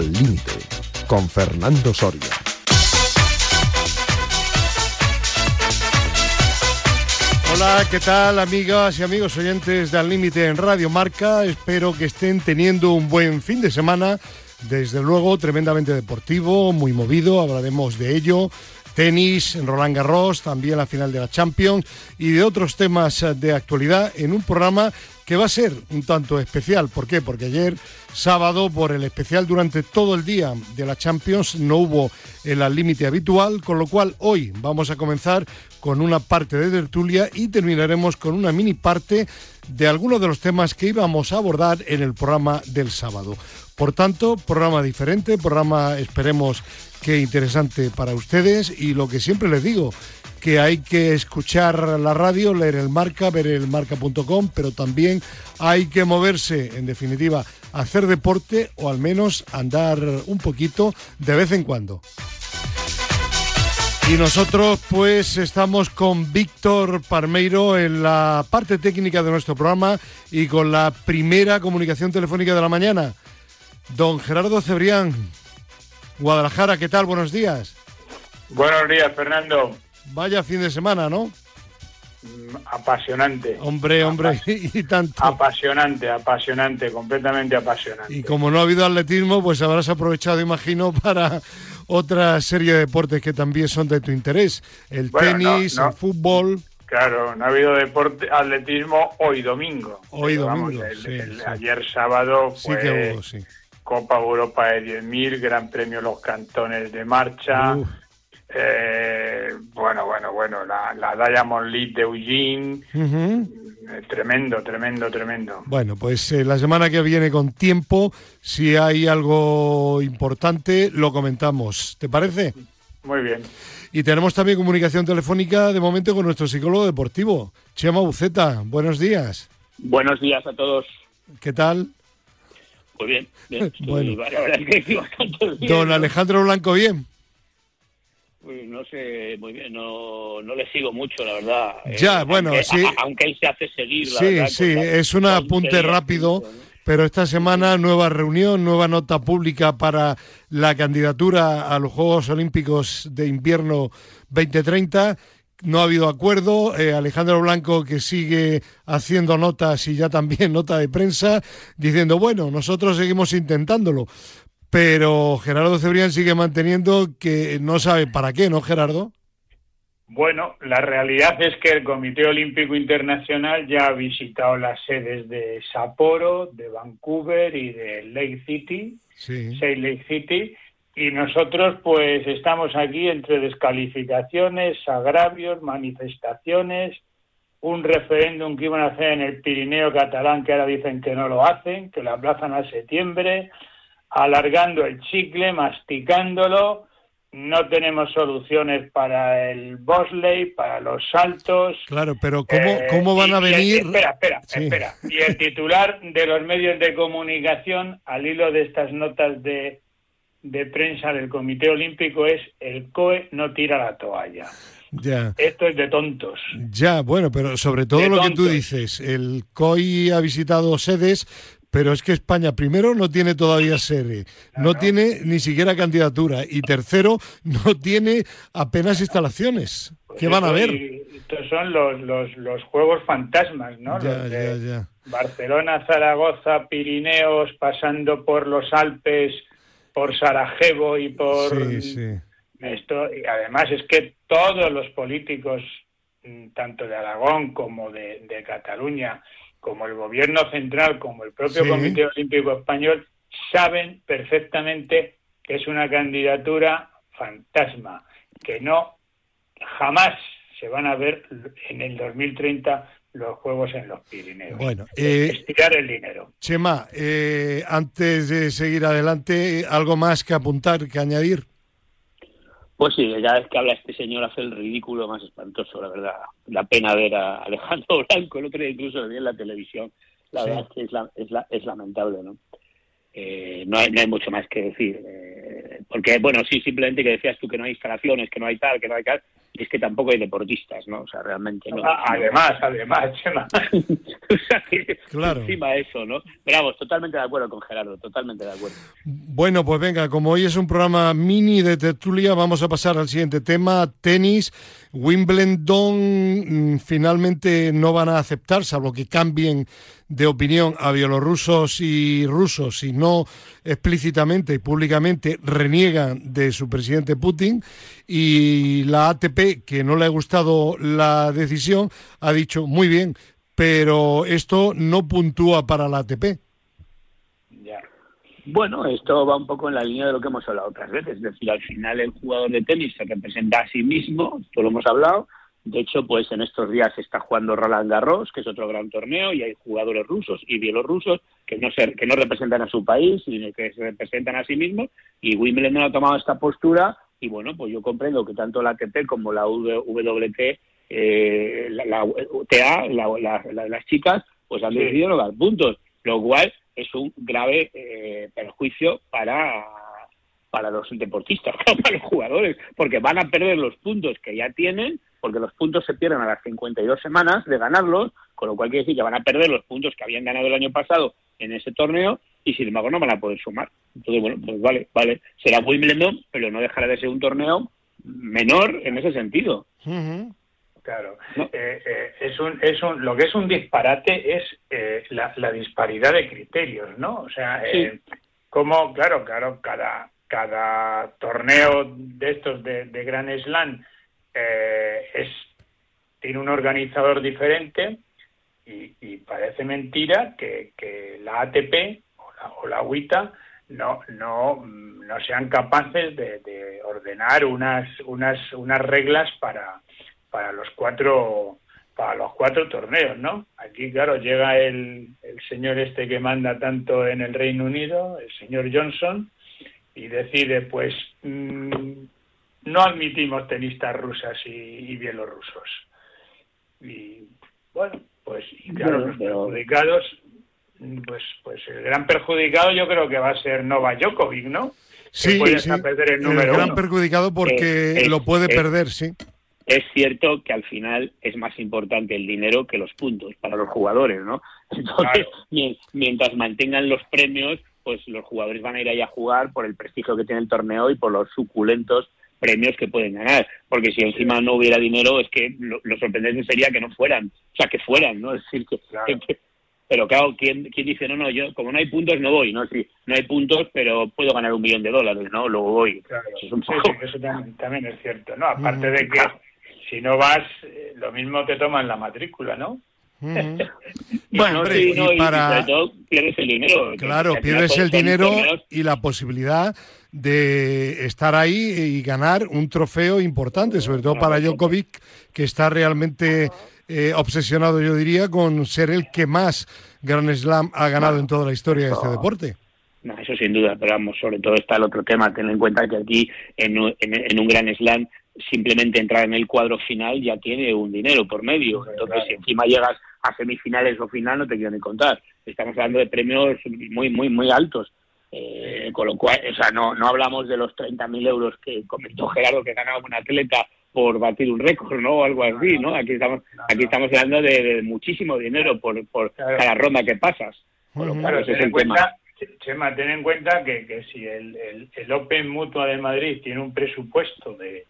Al Límite, con Fernando Soria. Hola, ¿qué tal amigas y amigos oyentes de Al Límite en Radio Marca? Espero que estén teniendo un buen fin de semana. Desde luego, tremendamente deportivo, muy movido, hablaremos de ello. Tenis, en Roland Garros, también la final de la Champions y de otros temas de actualidad en un programa que va a ser un tanto especial. ¿Por qué? Porque ayer, sábado, por el especial durante todo el día de la Champions, no hubo el límite habitual, con lo cual hoy vamos a comenzar con una parte de tertulia y terminaremos con una mini parte de algunos de los temas que íbamos a abordar en el programa del sábado. Por tanto, programa diferente, programa esperemos que interesante para ustedes y lo que siempre les digo, que hay que escuchar la radio, leer el marca, ver el marca.com, pero también hay que moverse, en definitiva, hacer deporte o al menos andar un poquito de vez en cuando. Y nosotros pues estamos con Víctor Parmeiro en la parte técnica de nuestro programa y con la primera comunicación telefónica de la mañana. Don Gerardo Cebrián, Guadalajara, ¿qué tal? Buenos días. Buenos días, Fernando. Vaya fin de semana, ¿no? Mm, apasionante. Hombre, hombre, y tanto. Apasionante, apasionante, completamente apasionante. Y como no ha habido atletismo, pues habrás aprovechado, imagino, para otra serie de deportes que también son de tu interés. El tenis, el fútbol. Claro, no ha habido deporte, atletismo hoy domingo. Hoy domingo. Ayer sábado fue Copa Europa de 10.000, Gran Premio Los Cantones de Marcha. Eh, bueno, bueno, bueno, la, la Diamond League de Eugene. Eh, tremendo, tremendo, tremendo. Bueno, pues eh, la semana que viene con tiempo, si hay algo importante, lo comentamos. ¿Te parece? Muy bien. Y tenemos también comunicación telefónica de momento con nuestro psicólogo deportivo, Chema Buceta. Buenos días. Buenos días a todos. ¿Qué tal? Muy bien. bueno. Don Alejandro Blanco, bien. Pues no sé muy bien, no, no le sigo mucho, la verdad. Ya, bueno, sí. aunque él se hace seguir, la Sí, sí, es un apunte rápido. Pero esta semana nueva reunión, nueva nota pública para la candidatura a los Juegos Olímpicos de Invierno 2030. No ha habido acuerdo. Eh, Alejandro Blanco que sigue haciendo notas y ya también nota de prensa diciendo, bueno, nosotros seguimos intentándolo pero Gerardo Cebrián sigue manteniendo que no sabe para qué, ¿no, Gerardo? Bueno, la realidad es que el Comité Olímpico Internacional ya ha visitado las sedes de Sapporo, de Vancouver y de Lake City, sí. Lake City, y nosotros pues estamos aquí entre descalificaciones, agravios, manifestaciones, un referéndum que iban a hacer en el Pirineo catalán que ahora dicen que no lo hacen, que lo aplazan a septiembre, alargando el chicle, masticándolo. No tenemos soluciones para el bosley, para los saltos. Claro, pero ¿cómo, van a venir? espera, espera, espera. Y el titular de los medios de comunicación, al hilo de estas notas de, de prensa del Comité Olímpico, es el COE no tira la toalla. Ya. Esto es de tontos. Ya, bueno, pero sobre todo lo que tú dices, el COI ha visitado sedes, pero es que España, primero, no tiene todavía sede, no tiene ni siquiera candidatura, y tercero, no tiene apenas instalaciones. ¿Qué van a ver? Estos son los, los, los juegos fantasmas, ¿no? Ya, ya, ya. Barcelona, Zaragoza, Pirineos, pasando por los Alpes, por Sarajevo y por... Sí, sí. Esto, y además es que todos los políticos, mm, tanto de Aragón como de, de Cataluña, como el gobierno central, como el propio Comité Olímpico Español, saben perfectamente que es una candidatura fantasma, que no jamás se van a ver en el 2030 los Juegos en los Pirineos. Bueno, eh, estirar el dinero. Chema, eh, antes de seguir adelante, ¿algo más que apuntar, que añadir? Pues sí, cada vez que habla este señor hace el ridículo más espantoso, la verdad. La pena ver a Alejandro Blanco, el otro día incluso vi en la televisión. La verdad es que es, la, es, la, es lamentable, ¿no? Eh, no, hay, no hay mucho más que decir. Eh, porque, bueno, sí, simplemente que decías tú que no hay instalaciones, que no hay tal, que no hay tal. y es que tampoco hay deportistas, ¿no? O sea, realmente no. Ah, además, además, Chema. o sea, que claro. encima eso, ¿no? Pero vamos, totalmente de acuerdo con Gerardo, totalmente de acuerdo. Bueno, pues venga, como hoy es un programa mini de tertulia, vamos a pasar al siguiente tema, tenis. Wimbledon mm, finalmente no van a aceptar, salvo que cambien de opinión a bielorrusos y rusos, y no explícitamente y públicamente reniegan de su presidente Putin. Y la ATP, que no le ha gustado la decisión, ha dicho muy bien, pero esto no puntúa para la ATP. Bueno, esto va un poco en la línea de lo que hemos hablado otras veces. Es decir, al final el jugador de tenis se representa a sí mismo, esto lo hemos hablado. De hecho, pues en estos días se está jugando Roland Garros, que es otro gran torneo, y hay jugadores rusos y bielorrusos que no, se, que no representan a su país, sino que se representan a sí mismos. Y Wimbledon ha tomado esta postura y bueno, pues yo comprendo que tanto la ATP como la WT, eh, la, la, TA, las chicas, pues han decidido no dar puntos, lo cual es un grave eh, perjuicio para, para los deportistas, para los jugadores, porque van a perder los puntos que ya tienen, porque los puntos se pierden a las 52 semanas de ganarlos, con lo cual quiere decir que van a perder los puntos que habían ganado el año pasado en ese torneo y sin embargo no van a poder sumar. Entonces, bueno, pues vale, vale, será Wimbledon, pero no dejará de ser un torneo menor en ese sentido. Claro, eh, eh, es un, es un, lo que es un disparate es eh, la, disparidad de criterios, ¿no? O sea, como, claro, claro, cada, cada torneo de estos de, de Grand Slam es, tiene un organizador diferente y, parece mentira que, la ATP o la, o la UITA no, no, no sean capaces de, de ordenar unas, unas, unas reglas para para los cuatro para los cuatro torneos, ¿no? Aquí, claro, llega el, el señor este que manda tanto en el Reino Unido, el señor Johnson, y decide, pues, mm, no admitimos tenistas rusas y, bielorrusos. Y, bueno, pues, y claro, los perjudicados, pues, pues el gran perjudicado yo creo que va a ser Nova Djokovic, ¿no? Sí, sí. Perder el, número el gran perjudicado porque eh, lo puede perder, sí. Es cierto que al final es más importante el dinero que los puntos para los jugadores, ¿no? Entonces, mientras mantengan los premios, pues los jugadores van a ir ahí a jugar por el prestigio que tiene el torneo y por los suculentos premios que pueden ganar. Porque si encima no hubiera dinero, es que lo, sorprendente sería que no fueran, o sea, que fueran, ¿no? Es decir, que, pero claro, ¿quién, ¿quién, dice, no, no, yo como no hay puntos no voy, ¿no? Sí, no hay puntos, pero puedo ganar un millón de dólares, ¿no? Luego voy. Claro, eso, también, es cierto, ¿no? Aparte de que si no vas, eh, lo mismo te toman la matrícula, ¿no? bueno, hombre, y, para... pierdes el dinero. Claro, pierdes el dinero y la posibilidad de estar ahí y ganar un trofeo importante, sobre todo para Djokovic, que está realmente eh, obsesionado, yo diría, con ser el que más Grand Slam ha ganado en toda la historia de este deporte. No, eso sin duda, pero vamos, sobre todo está el otro tema, ten en cuenta que aquí en, en un Grand Slam simplemente entrar en el cuadro final ya tiene un dinero por medio. Entonces, si encima llegas a semifinales o final, no te quiero ni contar. Estamos hablando de premios muy, muy, muy altos. Eh, con lo cual, o sea, no, no hablamos de los 30.000 euros que comentó Gerardo que ganaba un atleta por batir un récord, ¿no? O algo así, ¿no? Aquí estamos, aquí estamos hablando de, muchísimo dinero por, por cada ronda que pasas. claro, ese es el tema. Chema, ten en cuenta que, que si el, el, el Open Mutua de Madrid tiene un presupuesto de,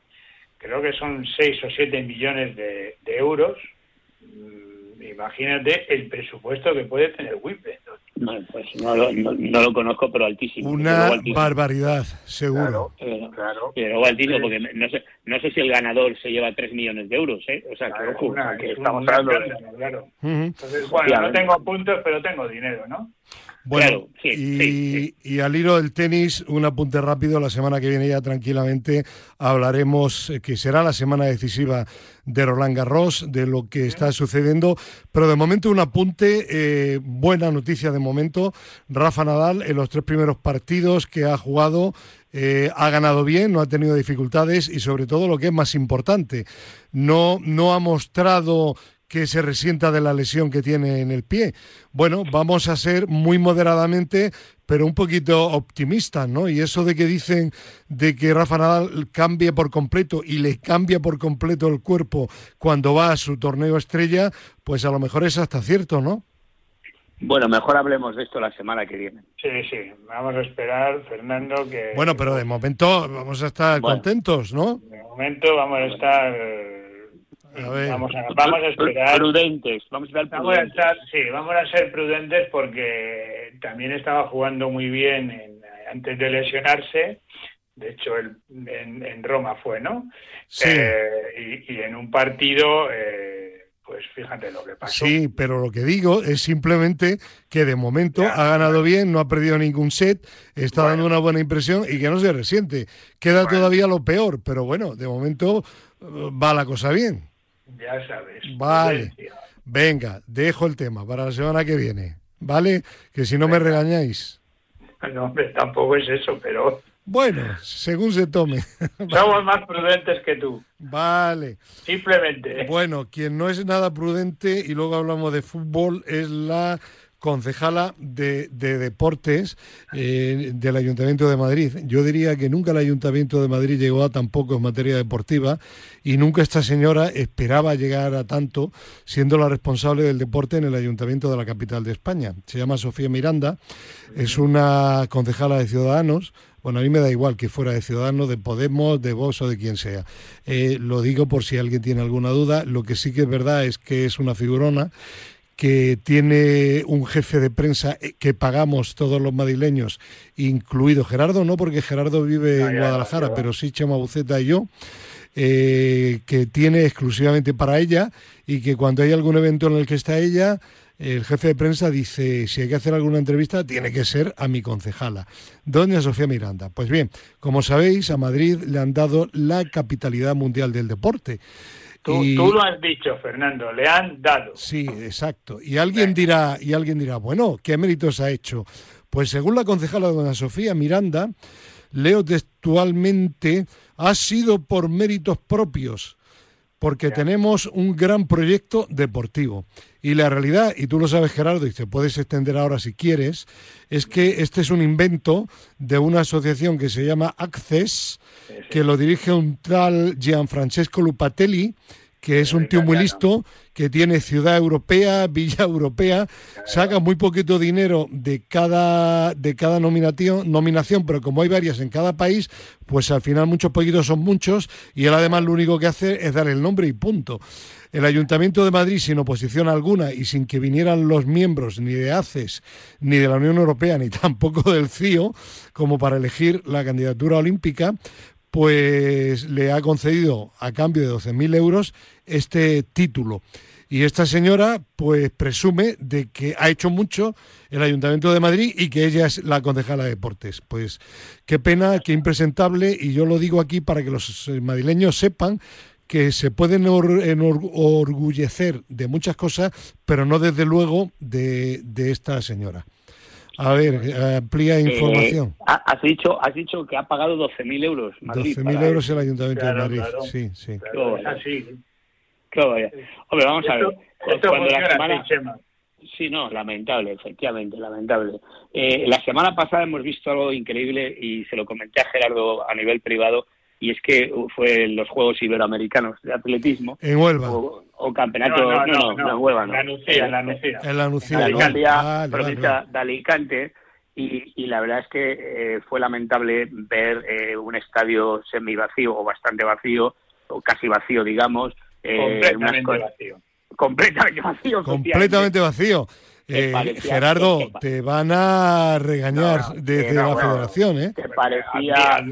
creo que son 6 o 7 millones de, euros. Imagínate el presupuesto que puede tener Wimbledon. No, pues no lo, no, lo conozco, pero altísimo. Una barbaridad, seguro. Claro, pero altísimo, porque no sé, no sé si el ganador se lleva 3 millones de euros, ¿eh? O sea, que, estamos hablando Claro. Entonces, bueno, no tengo puntos, pero tengo dinero, ¿no? Bueno, y, al hilo del tenis, un apunte rápido. La semana que viene ya tranquilamente hablaremos, eh, que será la semana decisiva de Roland Garros, de lo que está sucediendo. Pero de momento un apunte, eh, buena noticia de momento. Rafa Nadal en los tres primeros partidos que ha jugado eh, ha ganado bien, no ha tenido dificultades y sobre todo lo que es más importante, no, no ha mostrado que se resienta de la lesión que tiene en el pie. Bueno, vamos a ser muy moderadamente, pero un poquito optimistas, ¿no? Y eso de que dicen de que Rafa Nadal cambie por completo y le cambia por completo el cuerpo cuando va a su torneo estrella, pues a lo mejor es hasta cierto, ¿no? Bueno, mejor hablemos de esto la semana que viene. Sí, sí, vamos a esperar, Fernando, que... Bueno, pero de momento vamos a estar contentos, ¿no? De momento vamos a estar... Vamos, a, vamos a esperar... Prudentes, vamos a, estar sí, vamos a ser prudentes porque también estaba jugando muy bien antes de lesionarse. De hecho, en, Roma fue, ¿no? Sí. Eh, y, en un partido... Eh, pues fíjate lo que pasó. Sí, pero lo que digo es simplemente que de momento ha ganado bien, no ha perdido ningún set, está dando una buena impresión y que no se resiente. Queda todavía lo peor, pero bueno, de momento eh, va la cosa bien. Ya sabes. Vale. Venga, dejo el tema para la semana que viene. ¿Vale? Que si no me regañáis. No, hombre, tampoco es eso, pero bueno, según se tome. Somos más prudentes que tú. Vale. Simplemente. Bueno, quien no es nada prudente, y luego hablamos de fútbol, es la concejala de, deportes eh, del Ayuntamiento de Madrid. Yo diría que nunca el Ayuntamiento de Madrid llegó a tan poco en materia deportiva y nunca esta señora esperaba llegar a tanto siendo la responsable del deporte en el Ayuntamiento de la capital de España. Se llama Sofía Miranda, es una concejala de Ciudadanos, bueno, a mí me da igual que fuera de Ciudadanos, de Podemos, de Vox o de quien sea. Eh, lo digo por si alguien tiene alguna duda. Lo que sí que es verdad es que es una figurona que tiene un jefe de prensa eh, que pagamos todos los madrileños, incluido Gerardo, no porque Gerardo vive en Guadalajara, pero sí Chema Buceta y yo, eh, que tiene exclusivamente para ella y que cuando hay algún evento en el que está ella, el jefe de prensa dice, si hay que hacer alguna entrevista, tiene que ser a mi concejala, doña Sofía Miranda. Pues bien, como sabéis, a Madrid le han dado la capitalidad mundial del deporte. Tú, lo has dicho, Fernando, le han dado. Sí, exacto. Y alguien dirá, y alguien dirá, bueno, ¿qué méritos ha hecho? Pues según la concejala doña Sofía Miranda, leo textualmente, ha sido por méritos propios, porque tenemos un gran proyecto deportivo. Y la realidad, y tú lo sabes Gerardo, y te puedes extender ahora si quieres, es que este es un invento de una asociación que se llama Access, que lo dirige un tal Gianfrancesco Lupatelli, que es un tío muy listo, que tiene ciudad europea, villa europea, saca muy poquito dinero de cada, de cada nominación, nominación, pero como hay varias en cada país, pues al final muchos poquitos son muchos, y él además lo único que hace es dar el nombre y punto. El Ayuntamiento de Madrid, sin oposición alguna y sin que vinieran los miembros ni de ACES, ni de la Unión Europea, ni tampoco del CIO, como para elegir la candidatura olímpica, pues le ha concedido a cambio de 12.000 euros este título. Y esta señora, pues presume de que ha hecho mucho el Ayuntamiento de Madrid y que ella es la concejala de deportes. Pues qué pena, qué impresentable, y yo lo digo aquí para que los madrileños sepan que se pueden enorgullecer de muchas cosas, pero no desde luego de, esta señora. A ver, amplía eh, información. has, dicho, has dicho que ha pagado 12.000 euros. 12.000 euros el Ayuntamiento de Madrid, sí, sí. Claro, Hombre, vamos a ver. Cuando la semana... Sí, no, lamentable, efectivamente, lamentable. Eh, la semana pasada hemos visto algo increíble y se lo comenté a Gerardo a nivel privado y es que fue los Juegos Iberoamericanos de Atletismo. En Huelva. O, campeonato, no, no, no, en Huelva, no. La Nucía, la Nucía. En la Nucía, provincia de Alicante. Y, y, la verdad es que eh, fue lamentable ver eh, un estadio semivacío o bastante vacío, o casi vacío, digamos. Eh, completamente vacío. Completamente vacío. Completamente vacío. Eh, Gerardo, te van a regañar desde la federación, ¿eh? Que parecía...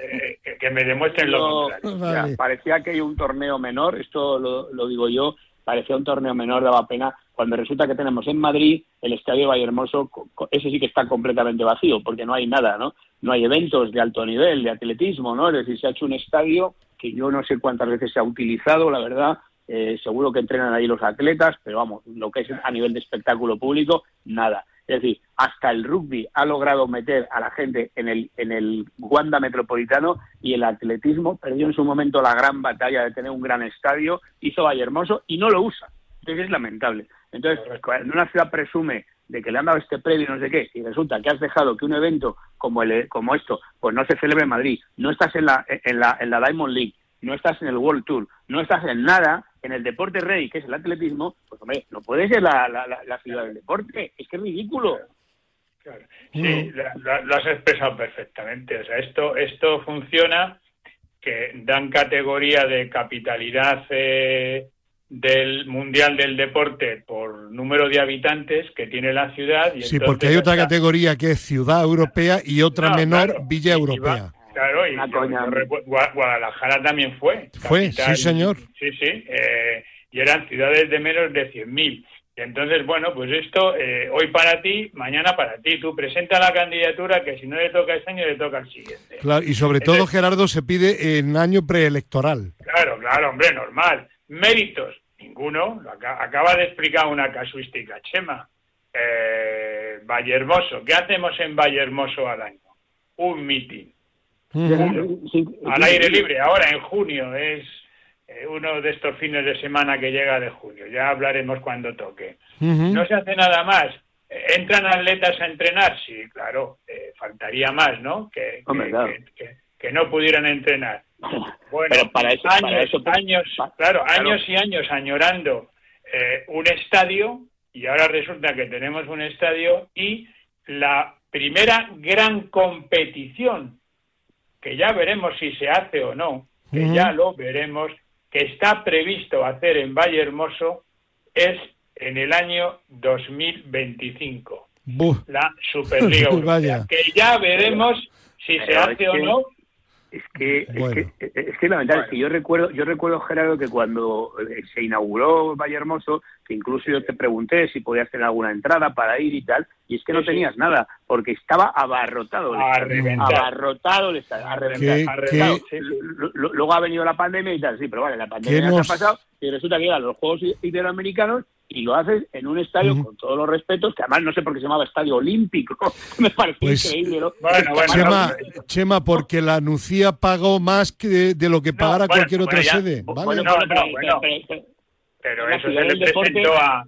Eh, que me demuestren lo contrario. Parecía que hay un torneo menor, esto lo, digo yo, parecía un torneo menor, daba pena, cuando resulta que tenemos en Madrid el Estadio Vallehermoso, ese sí que está completamente vacío, porque no hay nada, ¿no? No hay eventos de alto nivel, de atletismo, ¿no? Es decir, se ha hecho un estadio que yo no sé cuántas veces se ha utilizado, la verdad, eh, seguro que entrenan ahí los atletas, pero vamos, lo que es a nivel de espectáculo público, nada. Es decir, hasta el rugby ha logrado meter a la gente en el, en el Wanda Metropolitano y el atletismo perdió en su momento la gran batalla de tener un gran estadio, hizo Valle Hermoso y no lo usa. Entonces es lamentable. Entonces, cuando una ciudad presume de que le han dado este premio no sé qué, y resulta que has dejado que un evento como, el, como esto, pues no se celebre en Madrid, no estás en la, en la, en la Diamond League, no estás en el World Tour, no estás en nada, en el deporte rey, que es el atletismo, pues hombre, no puede ser la, la, ciudad del deporte, es que es ridículo. Sí, lo, has expresado perfectamente. O sea, esto, esto funciona que dan categoría de capitalidad eh, del Mundial del Deporte por número de habitantes que tiene la ciudad. Y sí, porque hay otra categoría que es ciudad europea y otra menor villa europea. Claro, y Guadalajara también fue. Fue, sí señor. Sí, sí, eh, y eran ciudades de menos de 100.000. Y entonces, bueno, pues esto eh, hoy para ti, mañana para ti. Tú presenta la candidatura que si no le toca este año, le toca al siguiente. Claro, y sobre todo, Gerardo, se pide en año preelectoral. Claro, claro, hombre, normal. Méritos, ninguno. Acaba de explicar una casuística, Chema. Eh, Valle Hermoso. ¿Qué hacemos en Valle Hermoso al año? Un mitin. Al aire libre. Ahora, en junio, es eh, uno de estos fines de semana que llega de junio. Ya hablaremos cuando toque. No se hace nada más. ¿Entran atletas a entrenar? Sí, claro. Eh, faltaría más, ¿no? Que, que, no pudieran entrenar. Bueno, Pero para eso, años, años, claro, años y años añorando eh, un estadio y ahora resulta que tenemos un estadio y la primera gran competición, que ya veremos si se hace o no, que ya lo veremos, que está previsto hacer en Valle Hermoso es en el año 2025. La Superliga Europea, que ya veremos si se hace o no. es que, es que, es que lamentable, es que yo recuerdo, yo recuerdo Gerardo que cuando eh, se inauguró Valle Hermoso, que incluso yo te pregunté si podías tener alguna entrada para ir y tal, y es que no tenías nada, porque estaba abarrotado el abarrotado el estadio, a Luego ha venido la pandemia y tal, sí, pero vale, la pandemia nos... ha pasado y resulta que llegan los Juegos Iberoamericanos y lo haces en un estadio con todos los respetos, que además no sé por qué se llamaba Estadio Olímpico, me parece pues, increíble. ¿no? Bueno, bueno, Chema, porque la Nucía pagó más que de, lo que pagara cualquier otra sede. ¿vale? pero, eso se le presentó a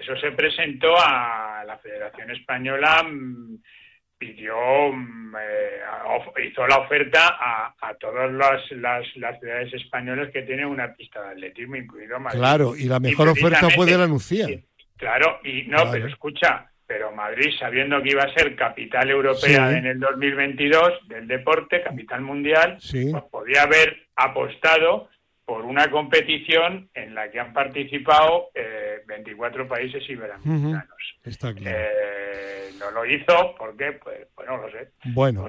eso se presentó a la Federación Española mm, pidió, mm, eh, hizo la oferta a, a todas las, las, ciudades españolas que tienen una pista de atletismo, incluido Madrid. Claro, y la mejor oferta fue de la Nucía. claro, y no, pero escucha, pero Madrid, sabiendo que iba a ser capital europea en el 2022 del deporte, capital mundial, pues podía haber apostado por una competición en la que han participado eh, 24 países iberoamericanos. Está claro. Eh, no lo hizo porque, pues, bueno, lo sé. Bueno,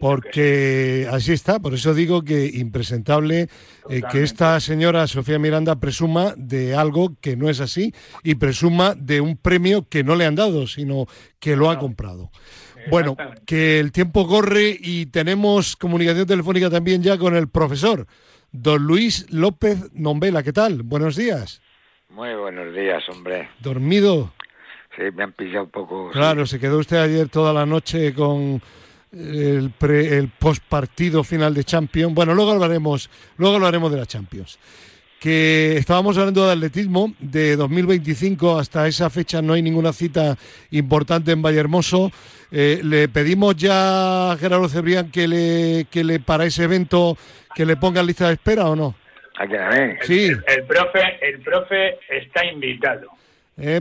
porque, eh, así está, por eso digo que impresentable eh, que esta señora Sofía Miranda presuma de algo que no es así y presuma de un premio que no le han dado, sino que lo ha comprado. Bueno, que el tiempo corre y tenemos comunicación telefónica también ya con el profesor. Don Luis López Nombela, ¿qué tal? Buenos días. Muy buenos días, hombre. ¿Dormido? Sí, me han pillado un poco. Claro, se quedó usted ayer toda la noche con el, pre, el post partido final de Champions. Bueno, luego hablaremos, luego hablaremos de la Champions. Que estábamos hablando de atletismo, de 2025 hasta esa fecha no hay ninguna cita importante en Vallehermoso. Eh, le pedimos ya a Gerardo Cebrián que le, que le para ese evento que le ponga lista de espera o no? ¿A Sí. El, profe, el profe está invitado. Eh,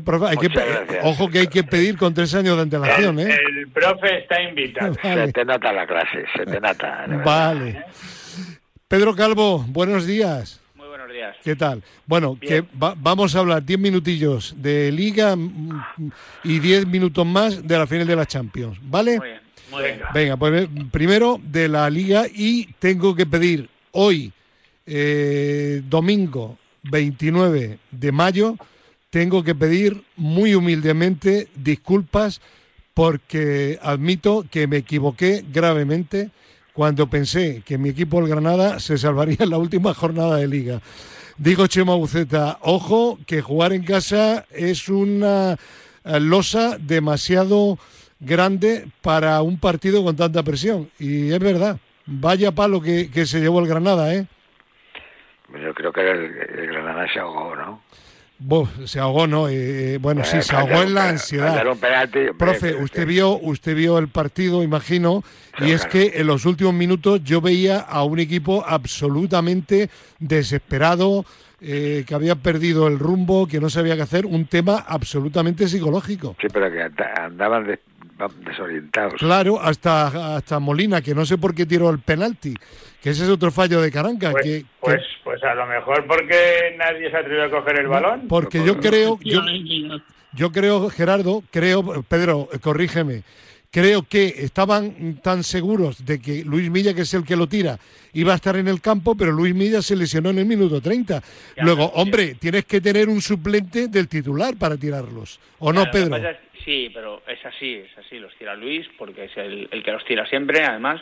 ojo que hay que pedir con tres años de antelación, ¿eh? El profe está invitado. Se te nota la clase, se te nota. Vale. Pedro Calvo, buenos días. Muy días. ¿Qué tal? Bueno, que vamos a hablar diez minutillos de Liga y diez minutos más de la final de la Champions, ¿vale? Muy bien. Venga, pues eh, primero de la liga y tengo que pedir hoy, eh, domingo 29 de mayo, tengo que pedir muy humildemente disculpas porque admito que me equivoqué gravemente cuando pensé que mi equipo el Granada se salvaría en la última jornada de liga. Digo Chema Buceta, ojo que jugar en casa es una eh, losa demasiado grande para un partido con tanta presión. Y es verdad, vaya palo que, se llevó el Granada, ¿eh? Yo creo que el Granada se ahogó, ¿no? Se ahogó, ¿no? Eh, bueno, sí, se ahogó en la ansiedad. Profe, usted vio, usted vio el partido, imagino, y es que en los últimos minutos yo veía a un equipo absolutamente desesperado, eh, que había perdido el rumbo, que no sabía qué hacer, un tema absolutamente psicológico. Sí, pero que andaban de, desorientados. Claro, hasta, hasta Molina, que no sé por qué tiró el penalti, que ese es otro fallo de Caranca. Pues, que, pues, pues a lo mejor porque nadie se atrevió a coger el balón. Porque yo creo, yo, yo creo, Gerardo, creo, Pedro, corrígeme, creo que estaban tan seguros de que Luis Milla, que es el que lo tira, iba a estar en el campo, pero Luis Milla se lesionó en el minuto 30. Luego, hombre, tienes que tener un suplente del titular para tirarlos. ¿O no, Pedro? sí, pero es así, es así. Los tira Luis porque es el, que los tira siempre, además.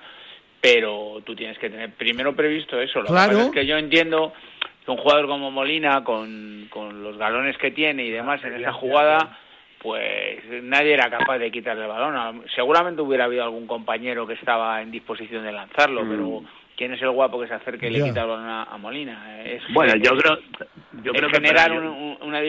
Pero tú tienes que tener primero previsto eso. Lo claro. que pasa es que yo entiendo que un jugador como Molina, con, con los galones que tiene y demás en esa jugada pues nadie era capaz de quitarle el balón. Seguramente hubiera habido algún compañero que estaba en disposición de lanzarlo, mm. pero ¿quién es el guapo que se acerque y le quita el balón a, Molina? bueno, yo creo, yo creo que generar una,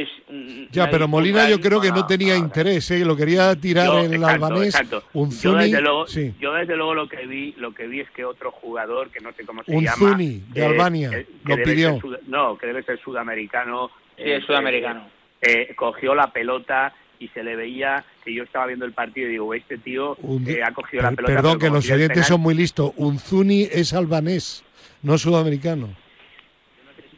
Ya, pero Molina yo creo que no tenía interés, ¿eh? lo quería tirar en el albanés. Un yo desde, luego, yo desde luego lo que vi, lo que vi es que otro jugador que no sé cómo se un llama, Zuni de eh, Albania lo pidió. no, que debe ser sudamericano. Sí, es sudamericano. Eh, cogió la pelota y se le veía que yo estaba viendo el partido y digo, este tío eh, ha cogido la pelota. Perdón, que los oyentes son muy listos. Unzuni es albanés, no sudamericano.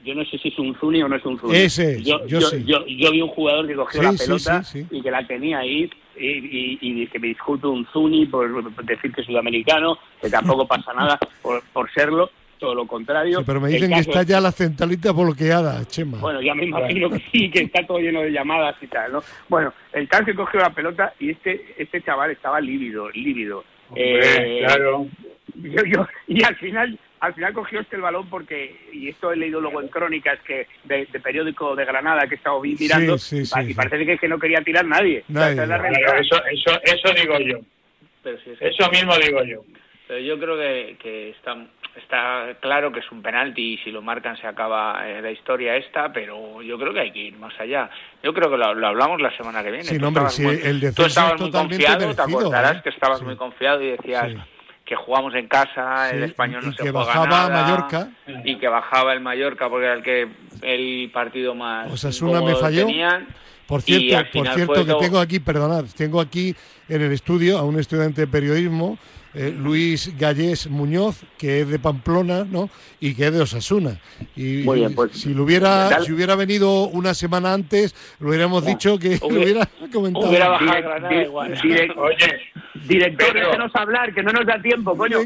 Yo no sé si es un Zuni o no es un Zuni. Ese yo, yo, sí. yo, vi un jugador que cogió la pelota y que la tenía ahí y, y, que me disculpe un Zuni por, decir que es sudamericano, que tampoco pasa nada por, por serlo, todo lo contrario. pero me dicen que está ya la centralita bloqueada, Chema. Bueno, ya me imagino que sí, que está todo lleno de llamadas y tal, ¿no? Bueno, el tal que cogió la pelota y este este chaval estaba lívido, lívido. Eh, claro. Yo, yo, y al final al final cogió este el balón porque, y esto he leído luego en crónicas que de, periódico de Granada que he estado mirando, y parece que, es que no quería tirar nadie. eso, eso, eso digo yo. eso mismo digo yo. Pero yo creo que, que está, está claro que es un penalti y si lo marcan se acaba eh, la historia esta, pero yo creo que hay que ir más allá. Yo creo que lo, hablamos la semana que viene. Sí, tú estabas, muy, el tú estabas muy confiado, te acordarás ¿eh? que estabas muy confiado y decías que jugamos en casa, el español no se que bajaba nada, Mallorca y que bajaba el Mallorca porque era el que el partido más o sea, una me falló. Por cierto, por cierto que tengo aquí, perdonad, tengo aquí en el estudio a un estudiante de periodismo eh, Luis Gallés Muñoz, que es de Pamplona, ¿no? Y que es de Osasuna. Y, pues, si lo hubiera, si hubiera venido una semana antes, lo hubiéramos dicho que lo hubiera comentado. Hubiera bajado Granada igual. Oye, director, déjenos hablar, que no nos da tiempo, coño.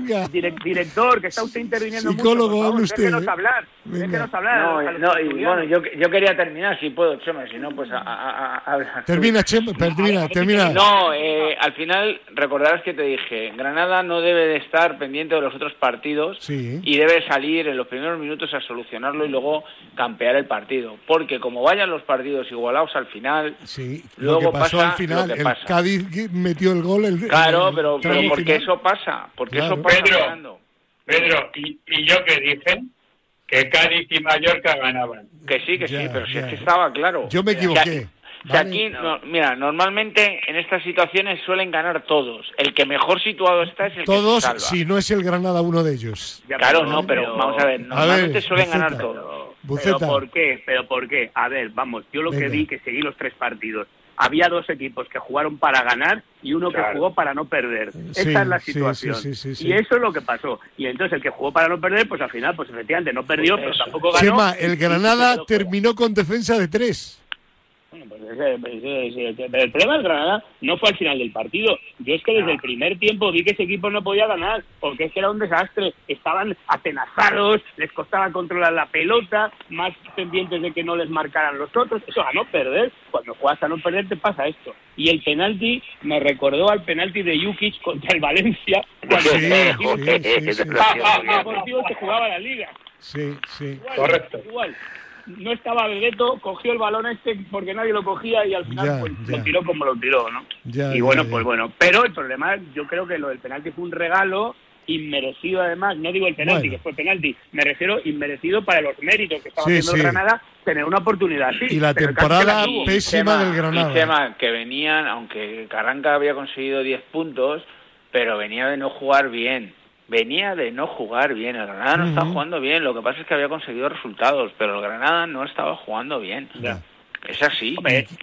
director, que está usted interviniendo Psicólogo, mucho. Psicólogo, usted. Déjenos hablar. Déjenos hablar. No, no y, bueno, yo, yo quería terminar, si puedo, Chema, si no, pues a, Termina, Chema, termina, termina. No, eh, al final, recordarás que te dije, Granada no debe de estar pendiente de los otros partidos y debe salir en los primeros minutos a solucionarlo y luego campear el partido. Porque como vayan los partidos igualados al final, luego lo que pasó pasa al final, el Cádiz metió el gol. El, claro, pero, pero porque eso pasa, porque eso pasa. Pedro, Pedro ¿y, ¿y yo qué dije? Que Cádiz y Mallorca ganaban. Que sí, que sí, pero si es que estaba claro. Yo me equivoqué aquí, mira, normalmente en estas situaciones suelen ganar todos. El que mejor situado está es el todos, que se si no es el Granada uno de ellos. Claro, no, pero vamos a ver, normalmente suelen ganar todos. ¿Pero por qué? ¿Pero por qué? A ver, vamos, yo lo que vi, que seguí los tres partidos, había dos equipos que jugaron para ganar y uno que jugó para no perder. Esa es la situación. y eso es lo que pasó. Y entonces el que jugó para no perder, pues al final, pues efectivamente no perdió, pero tampoco ganó. Chema, el Granada terminó con defensa de tres. Bueno, pues el problema del Granada no fue al final del partido. Yo es que desde el primer tiempo vi que ese equipo no podía ganar, porque es que era un desastre. Estaban atenazados, les costaba controlar la pelota, más pendientes de que no les marcaran los otros. Eso a no perder. Cuando juegas a no perder te pasa esto. Y el penalti me recordó al penalti de Jukic contra el Valencia, cuando sí, se jugaba la liga. Sí, sí. Correcto. Igual. No estaba Bebeto, cogió el balón este porque nadie lo cogía y al final pues, lo tiró como lo tiró, ¿no? y bueno, pues bueno. Pero el problema, yo creo que lo del penalti fue un regalo inmerecido además, no digo el penalti, que fue penalti, me refiero inmerecido para los méritos que estaba haciendo el Granada, tener una oportunidad así. Y la temporada pésima del Granada. tema que venían, aunque Carranca había conseguido 10 puntos, pero venía de no jugar bien. Venía de no jugar bien. El Granada no estaba jugando bien. Lo que pasa es que había conseguido resultados, pero el Granada no estaba jugando bien. Es así.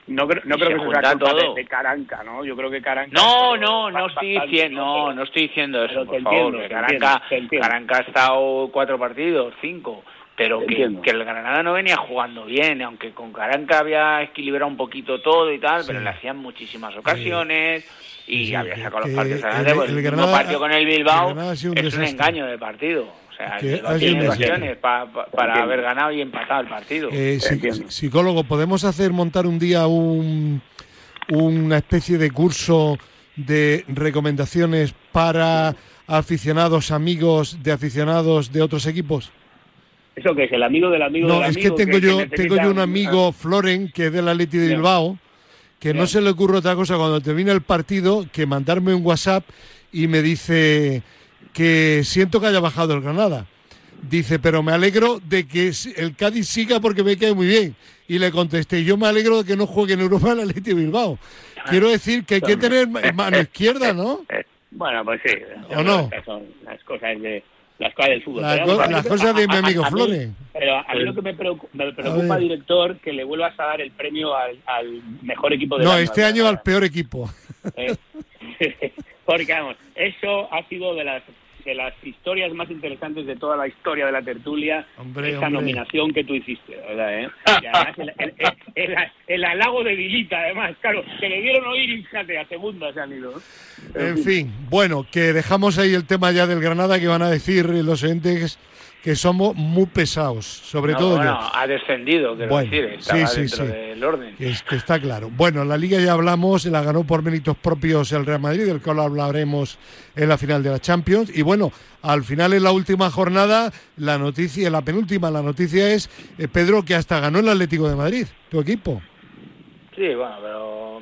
no, creo, no creo que sea todo. De, Caranca, ¿no? Yo creo que Caranca... No, no, no estoy diciendo, no, no estoy diciendo eso, por favor. Caranca, Caranca ha estado cuatro partidos, cinco pero que, el Granada no venía jugando bien, aunque con Caranca había equilibrado un poquito todo y tal, pero le hacían muchísimas ocasiones y había sacado los partidos adelante. El, el, Granada, partido con el Bilbao es un, engaño de partido. O sea, que tiene ocasiones para haber ganado y empatado el partido. Eh, psicólogo, ¿podemos hacer montar un día un, una especie de curso de recomendaciones para aficionados, amigos de aficionados de otros equipos? ¿Eso que es? ¿El amigo del amigo no, del amigo? es que tengo yo, tengo yo un amigo, Floren, que es del Atleti de Bilbao, que no se le ocurre otra cosa cuando termina el partido que mandarme un WhatsApp y me dice que siento que haya bajado el Granada. Dice, pero me alegro de que el Cádiz siga porque me cae muy bien. Y le contesté, yo me alegro de que no juegue en Europa el Atleti de Bilbao. Quiero decir que hay que tener mano izquierda, ¿no? Bueno, pues sí. ¿O no? Son las cosas de las cosas del fútbol. las cosas de mi amigo Flores. Mí lo que me preocupa, director, que le vuelvas a dar el premio al, mejor equipo de No, este año al peor equipo. Eh, porque, vamos, eso ha sido de las de las historias más interesantes de toda la historia de la tertulia, esa nominación que tú hiciste, ¿verdad? Eh? el, halago de Vilita, además, claro, que le dieron oír y fíjate, a segunda se han ido. En fin, bueno, que dejamos ahí el tema ya del Granada, que van a decir los entes que somos muy pesados, sobre todo bueno, ha descendido, quiero decir, estaba sí, dentro del orden. Es que está claro. Bueno, la Liga ya hablamos, la ganó por méritos propios el Real Madrid, del cual hablaremos en la final de la Champions. Y bueno, al final en la última jornada, la noticia, la penúltima, la noticia es, eh, Pedro, que hasta ganó el Atlético de Madrid, tu equipo. Sí, bueno, pero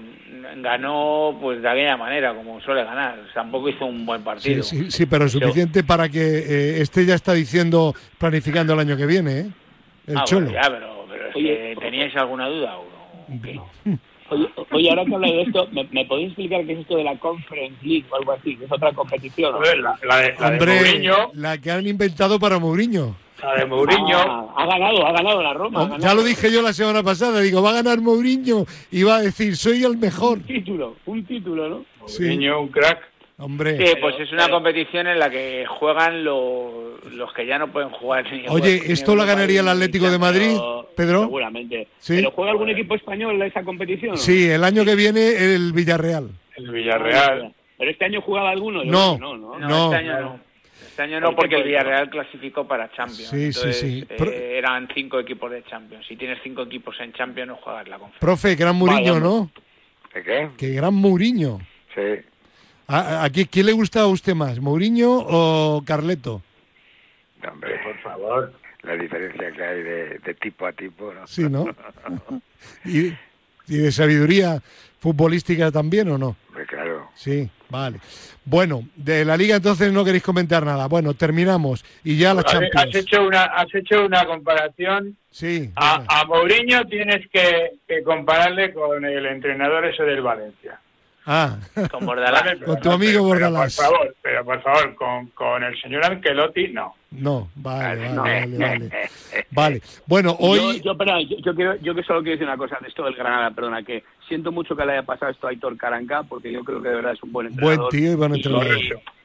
ganó pues de aquella manera, como suele ganar. Tampoco hizo un buen partido. Sí, sí, pero suficiente para que eh, este ya está diciendo, planificando el año que viene, ¿eh? El ah, Cholo. ya, pero, pero ¿teníais alguna duda o no? Oye, ahora que habláis de esto, ¿me, podéis explicar qué es esto de la Conference League o algo así? Que es otra competición. la, la, de, la La que han inventado para Mourinho de Mourinho. Ah, ha ganado, ha ganado la Roma. ya lo dije yo la semana pasada, digo, va a ganar Mourinho y va a decir, soy el mejor. Un título, un título, ¿no? Mourinho, un crack. Hombre. Sí, pues es una competición en la que juegan los, los que ya no pueden jugar. Oye, ¿esto lo ganaría el Atlético de Madrid, Pedro? Seguramente. ¿Pero juega algún equipo español en esa competición? Sí, el año que viene el Villarreal. El Villarreal. ¿Pero este año jugaba alguno? No, no, no. no, este año no. Este año no, porque el Villarreal clasificó para Champions. Sí, sí, sí. Eh, eran cinco equipos de Champions. Si tienes cinco equipos en Champions, no juegas la conferencia. Profe, gran Muriño, ¿no? ¿De qué? Que gran Mourinho. Sí. ¿A, quién le gusta a usted más, Mourinho o Carleto? hombre, por favor. La diferencia que hay de, tipo a tipo, ¿no? Sí, ¿no? ¿Y, ¿Y, de sabiduría futbolística también o no? Sí. Vale. Bueno, de la liga entonces no queréis comentar nada. Bueno, terminamos y ya la Champions. Has hecho una, has hecho una comparación. Sí. A, a Mourinho tienes que, que, compararle con el entrenador ese del Valencia. Ah, con Bordalás. con tu amigo Bordalás. por favor, pero por favor, con, con el señor Ancelotti, no. No, vale, vale, vale, vale, Bueno, hoy... Yo, yo, quiero, yo que solo quiero decir una cosa de esto del Granada, perdona, que siento mucho que le haya pasado esto a Aitor Caranca, porque yo creo que de verdad es un buen entrenador. Buen tío y buen entrenador.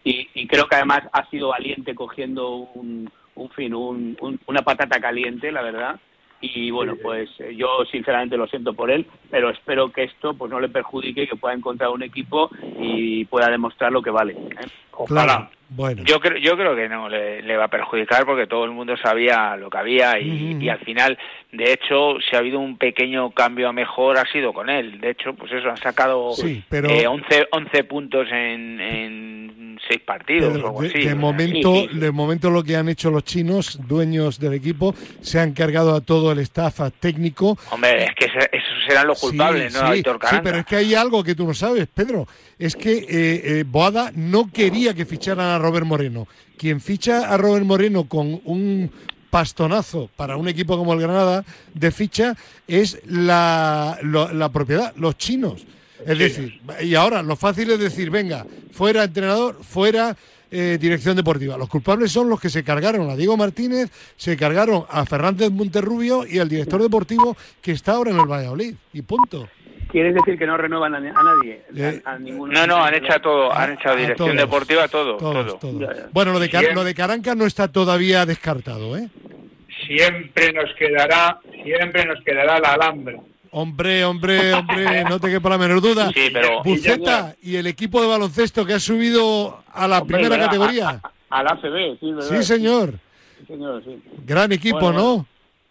Y, y, creo que además ha sido valiente cogiendo un, un fin, un, una patata caliente, la verdad. Y bueno, pues eh, yo sinceramente lo siento por él, pero espero que esto pues no le perjudique, que pueda encontrar un equipo y pueda demostrar lo que vale. ¿eh? Ojalá. Bueno. Yo creo, yo creo que no le, va a perjudicar porque todo el mundo sabía lo que había y, al final, de hecho, si ha habido un pequeño cambio a mejor ha sido con él. De hecho, pues eso, han sacado sí, pero... 11, eh, 11 puntos en, en seis partidos o algo así. De momento, de momento lo que han hecho los chinos, dueños del equipo, se han cargado a todo el staff técnico. Hombre, es que esos serán los culpables, ¿no? Sí, sí, pero es que hay algo que tú no sabes, Pedro. Es que eh, eh, Boada no quería que ficharan a Robert Moreno. Quien ficha a Robert Moreno con un pastonazo para un equipo como el Granada de ficha es la, la propiedad, los chinos. Es decir, y ahora lo fácil es decir, venga, fuera entrenador, fuera eh, dirección deportiva. Los culpables son los que se cargaron a Diego Martínez, se cargaron a Fernández Monterrubio y al director deportivo que está ahora en el Valladolid. Y punto. ¿Quieres decir que no renuevan a, nadie? Eh, no, no, han hecho todo, han hecho dirección deportiva, todo. todo. Bueno, lo de, lo de Caranca no está todavía descartado, ¿eh? Siempre nos quedará, siempre nos quedará la Alhambra. Hombre, hombre, hombre, no te quepa la menor duda. Sí, pero... Buceta y el equipo de baloncesto que ha subido a la primera categoría. A, la ACB, sí, ¿verdad? Sí, señor. Sí, señor, sí. Gran equipo, ¿no?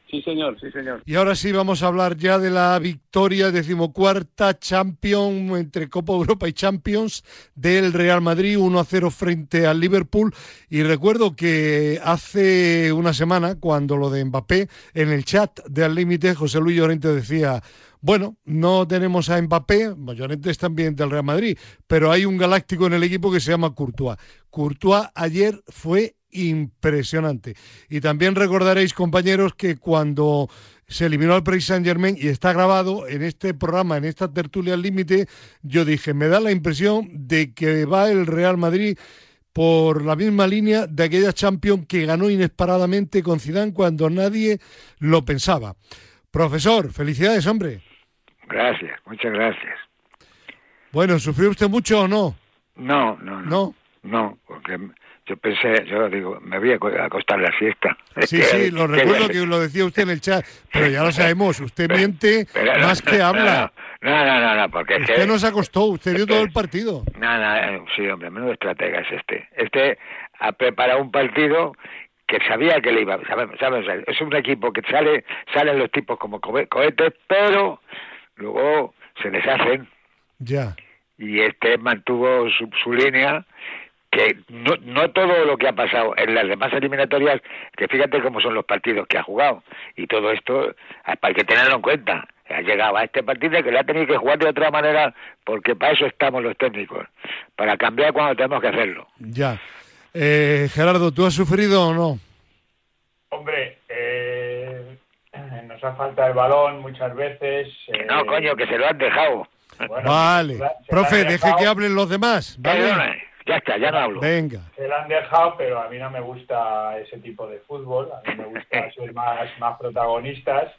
Sí, señor, sí, señor. Y ahora sí vamos a hablar ya de la victoria decimocuarta Champion entre Copa Europa y Champions del Real Madrid 1 a 0 frente al Liverpool. Y recuerdo que hace una semana, cuando lo de Mbappé, en el chat de Al Límite, José Luis Llorente decía. Bueno, no tenemos a Mbappé, Llorente es también del Real Madrid, pero hay un galáctico en el equipo que se llama Courtois. Courtois ayer fue impresionante. Y también recordaréis, compañeros, que cuando se eliminó al Paris Saint Germain y está grabado en este programa, en esta tertulia al límite, yo dije, me da la impresión de que va el Real Madrid por la misma línea de aquella Champions que ganó inesperadamente con Zidane cuando nadie lo pensaba. Profesor, felicidades, hombre. Gracias, muchas gracias. Bueno, ¿sufrió usted mucho o no? No, no, no. ¿No? No, porque yo pensé, yo digo, me voy a acostar la siesta. Sí, sí, lo recuerdo que lo decía usted en el chat, pero ya lo sabemos, usted miente más que habla. No, no, no, no, porque usted no se acostó, usted vio todo el partido. No, no, eh, sí, hombre, menudo estratega es este. Este ha preparado un partido que sabía que le iba, sabemos, sabemos, es un equipo que sale, salen los tipos como cohetes, pero luego se deshacen. Ya. Y este mantuvo su, su línea que no, no todo lo que ha pasado en las demás eliminatorias, que fíjate cómo son los partidos que ha jugado, y todo esto hay que tenerlo en cuenta. Ha llegado a este partido que le ha tenido que jugar de otra manera, porque para eso estamos los técnicos, para cambiar cuando tenemos que hacerlo. Ya. Eh, Gerardo, ¿tú has sufrido o no? Hombre, eh, nos ha faltado el balón muchas veces. no, coño, que se lo han dejado. vale. Profe, deje que hablen los demás. ¿vale? Ya está, ya no hablo. Venga. Se la han dejado, pero a mí no me gusta ese tipo de fútbol. A mí me gusta ser más, más protagonistas.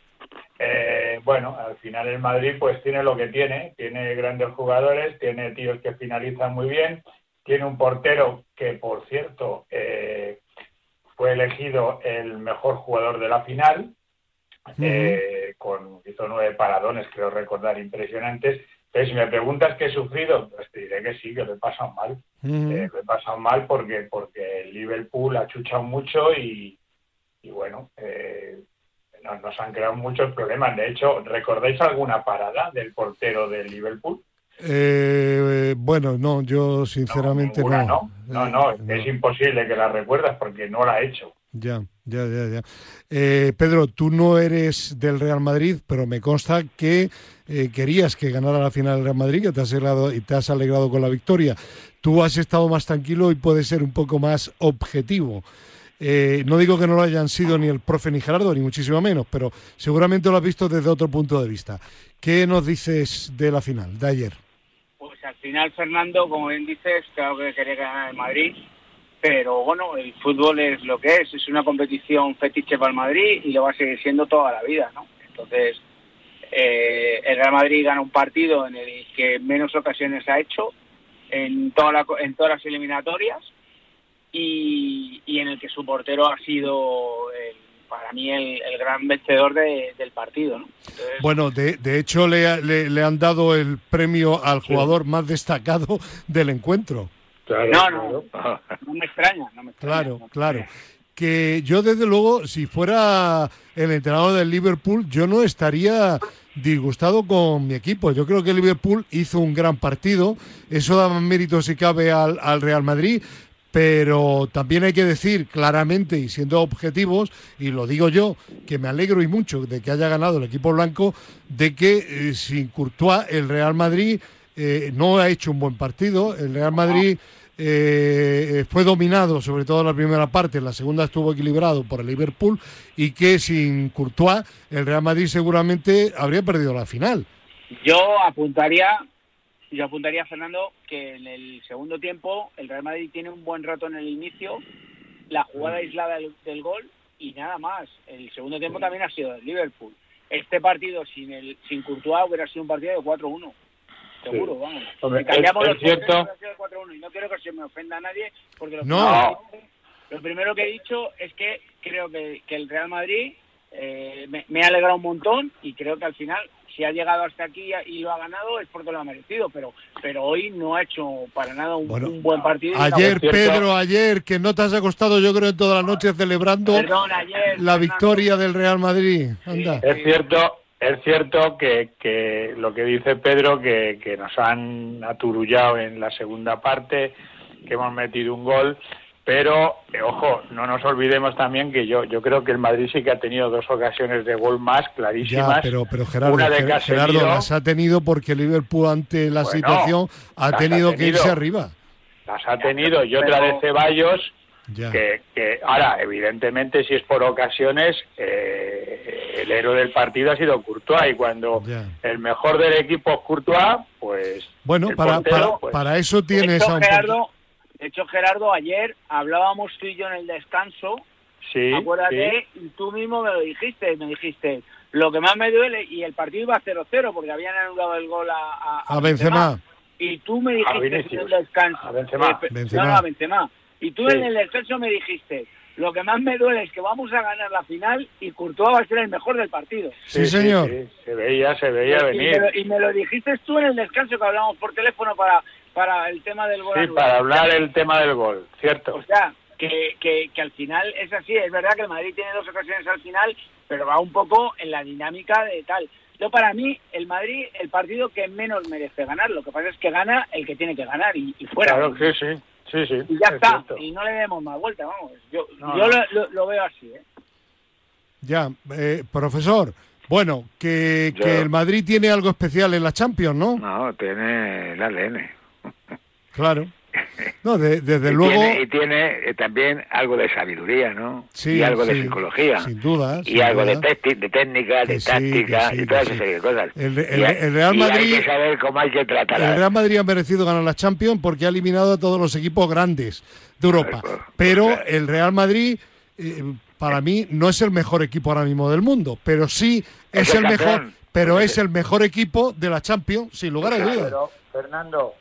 Eh, bueno, al final el Madrid pues tiene lo que tiene. Tiene grandes jugadores, tiene tíos que finalizan muy bien. Tiene un portero que, por cierto, eh, fue elegido el mejor jugador de la final. Eh, con hizo nueve paradones, creo recordar, impresionantes entonces, si me preguntas qué he sufrido, pues te diré que sí, que lo he pasado mal. Eh, lo he pasado mal porque, porque el Liverpool ha chuchado mucho y, bueno, eh, nos, han creado muchos problemas. De hecho, ¿recordáis alguna parada del portero del Liverpool? Eh, bueno, no, yo sinceramente no. No, no, no, no, es imposible que la recuerdas porque no la ha hecho. Ya, ya, ya, ya. Eh, Pedro, tú no eres del Real Madrid, pero me consta que eh, querías que ganara la final Real Madrid, que te has, alegrado, y te has alegrado con la victoria. Tú has estado más tranquilo y puedes ser un poco más objetivo. Eh, no digo que no lo hayan sido ni el profe ni Gerardo, ni muchísimo menos, pero seguramente lo has visto desde otro punto de vista. ¿Qué nos dices de la final, de ayer? Pues al final, Fernando, como bien dices, claro que quería ganar el Madrid pero bueno, el fútbol es lo que es, es una competición fetiche para el Madrid y lo va a seguir siendo toda la vida, ¿no? Entonces, eh, el Real Madrid gana un partido en el que menos ocasiones ha hecho en, toda en todas las eliminatorias y, en el que su portero ha sido para mí el, gran vencedor del partido. ¿no? bueno, de, de hecho le, le, han dado el premio al jugador más destacado del encuentro no, no, no me extraña, no me extraña. Claro, claro. Que yo desde luego, si fuera el entrenador del Liverpool, yo no estaría disgustado con mi equipo. Yo creo que Liverpool hizo un gran partido. Eso da más mérito si cabe al, al Real Madrid pero también hay que decir claramente y siendo objetivos, y lo digo yo, que me alegro y mucho de que haya ganado el equipo blanco, de que eh, sin Courtois el Real Madrid eh, no ha hecho un buen partido, el Real Madrid eh, fue dominado sobre todo en la primera parte, en la segunda estuvo equilibrado por el Liverpool y que sin Courtois el Real Madrid seguramente habría perdido la final. Yo apuntaría yo apuntaría, Fernando, que en el segundo tiempo el Real Madrid tiene un buen rato en el inicio, la jugada mm. aislada del, gol y nada más. El segundo tiempo también ha sido del Liverpool. Este partido sin el sin Courtois hubiera sido un partido de 4-1. Seguro, vamos. Hombre, cambiamos los cierto. y no quiero que se me ofenda a nadie porque lo, no. primero, lo primero que he dicho es que creo que, que el Real Madrid eh, me, me ha alegrado un montón y creo que al final si ha llegado hasta aquí y lo ha ganado es porque lo ha merecido, pero pero hoy no ha hecho para nada un, buen partido. Ayer, Pedro, ayer, que no te has acostado yo creo en toda la noche celebrando la victoria del Real Madrid. Es cierto, es cierto que, que, lo que dice Pedro, que, que nos han aturullado en la segunda parte, que hemos metido un gol, pero eh, ojo, no nos olvidemos también que yo yo creo que el Madrid sí que ha tenido dos ocasiones de gol más clarísimas. pero pero Gerardo, Gerardo las ha tenido porque Liverpool ante la situación ha tenido, que irse arriba. Las ha tenido y otra de Ceballos que, que, ahora evidentemente si es por ocasiones eh, el héroe del partido ha sido Courtois y cuando el mejor del equipo es Courtois pues bueno para, pues para, eso tienes a un de hecho, Gerardo, ayer hablábamos tú y yo en el descanso. Sí. Acuérdate, y tú mismo me lo dijiste, me dijiste, lo que más me duele, y el partido iba 0-0 porque habían anulado el gol a, a, Benzema. Y tú me dijiste en el descanso. A Benzema. Eh, Benzema. No, a Benzema. Y tú en el descanso me dijiste, lo que más me duele es que vamos a ganar la final y Courtois va a ser el mejor del partido. Sí, señor. se veía, se veía venir. Y me, lo, dijiste tú en el descanso que hablamos por teléfono para para el tema del gol. Sí, para hablar el tema del gol, cierto. O sea, que, que, que, al final es así, es verdad que el Madrid tiene dos ocasiones al final, pero va un poco en la dinámica de tal. Yo para mí, el Madrid, el partido que menos merece ganar, lo que pasa es que gana el que tiene que ganar y, fuera. Claro, sí, sí, sí, sí. Y ya está, y no le demos más vuelta, vamos. Yo, yo Lo, lo, veo así, ¿eh? Ya, eh, profesor, bueno, que, que el Madrid tiene algo especial en la Champions, ¿no? No, tiene el ADN. Claro. No, desde luego. y tiene eh, también algo de sabiduría, ¿no? Sí, y algo de psicología. Sin duda. Y algo De, de, técnica, de táctica y todas esas cosas. El, Real Madrid. hay que saber cómo hay que tratar. El Real Madrid ha merecido ganar la Champions porque ha eliminado a todos los equipos grandes de Europa. Pues, pero pues, el Real Madrid. Eh, para mí no es el mejor equipo ahora mismo del mundo, pero sí es, el mejor, pero es el mejor equipo de la Champions, sin lugar a dudas. Fernando,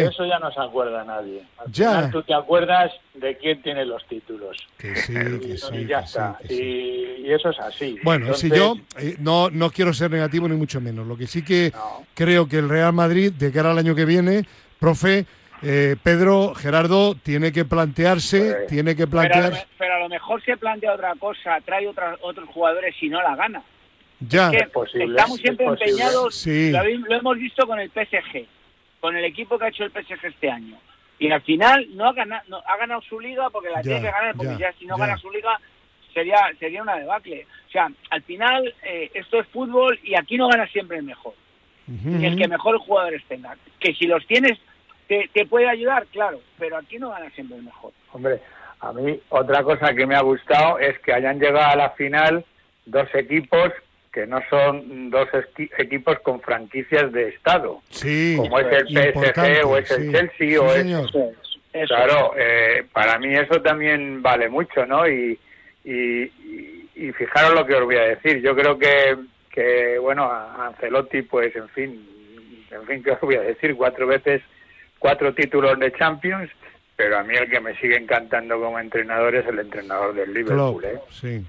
eso ya no se acuerda nadie. ya. tú te acuerdas de quién tiene los títulos. Que sí, que sí. Y ya está. y, eso es así. Bueno, si yo eh, no, no quiero ser negativo ni mucho menos. Lo que sí que creo que el Real Madrid, de cara al año que viene, profe, eh, Pedro, Gerardo, tiene que plantearse, pues, tiene que plantear... Pero a, lo mejor se plantea otra cosa, trae otros jugadores y no la gana. Ya. Es posible, estamos siempre empeñados, lo hemos visto con el PSG con el equipo que ha hecho el PSG este año. Y al final no ha ganado, no, ha ganado su liga porque la tiene que ganar, porque ya, si no gana su liga sería sería una debacle. O sea, al final eh, esto es fútbol y aquí no gana siempre el mejor. El que mejores jugadores tenga. Que si los tienes te, te puede ayudar, claro, pero aquí no gana siempre el mejor. Hombre, a mí otra cosa que me ha gustado es que hayan llegado a la final dos equipos que no son dos equipos con franquicias de Estado, sí, como es el PSG o es el Chelsea o es... Claro, eh, para mí eso también vale mucho, ¿no? Y, y, y, fijaros lo que os voy a decir. Yo creo que, que bueno, a Ancelotti, pues, en fin, en fin, ¿qué os voy a decir? Cuatro veces, cuatro títulos de Champions, pero a mí el que me sigue encantando como entrenador es el entrenador del Liverpool, ¿eh? Sí.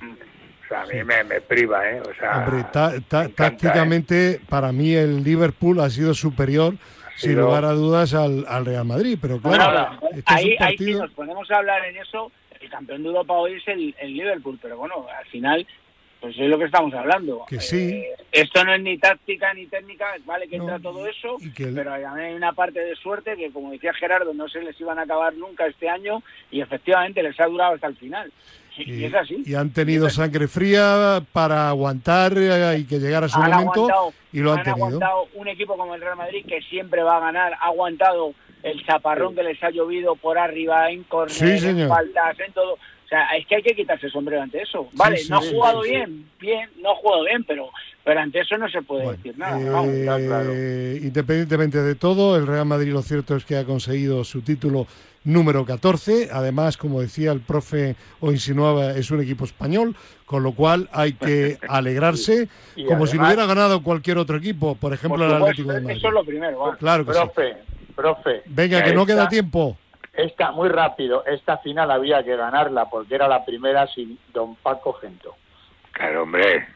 A mí me, priva, ¿eh? O sea, Hombre, tácticamente, para mí el Liverpool ha sido superior, sin lugar a dudas, al, Real Madrid. Pero claro, ahí, si nos ponemos a hablar en eso, el campeón de Europa hoy es el, Liverpool, pero bueno, al final, pues es lo que estamos hablando. Que sí. Eh, esto no es ni táctica ni técnica, vale que entra todo eso, pero hay una parte de suerte que, como decía Gerardo, no se les iban a acabar nunca este año y efectivamente les ha durado hasta el final. Y, es así. Y han tenido sangre fría para aguantar eh, y que llegara su momento y lo han, han tenido. aguantado un equipo como el Real Madrid que siempre va a ganar, ha aguantado el chaparrón que les ha llovido por arriba en córner, en faltas, en todo. Sea, es que hay que quitarse el sombrero ante eso. Vale, no ha jugado bien, bien, no ha jugado bien, pero pero ante eso no se puede decir nada. Eh, independientemente de todo, el Real Madrid lo cierto es que ha conseguido su título número 14. Además, como decía el profe o insinuaba, es un equipo español, con lo cual hay que alegrarse como si lo hubiera ganado cualquier otro equipo, por ejemplo el Atlético de Madrid. Eso es lo primero. Claro que profe, profe. Venga, que no queda tiempo. Esta, muy rápido, esta final había que ganarla porque era la primera sin don Paco Gento. Claro, hombre.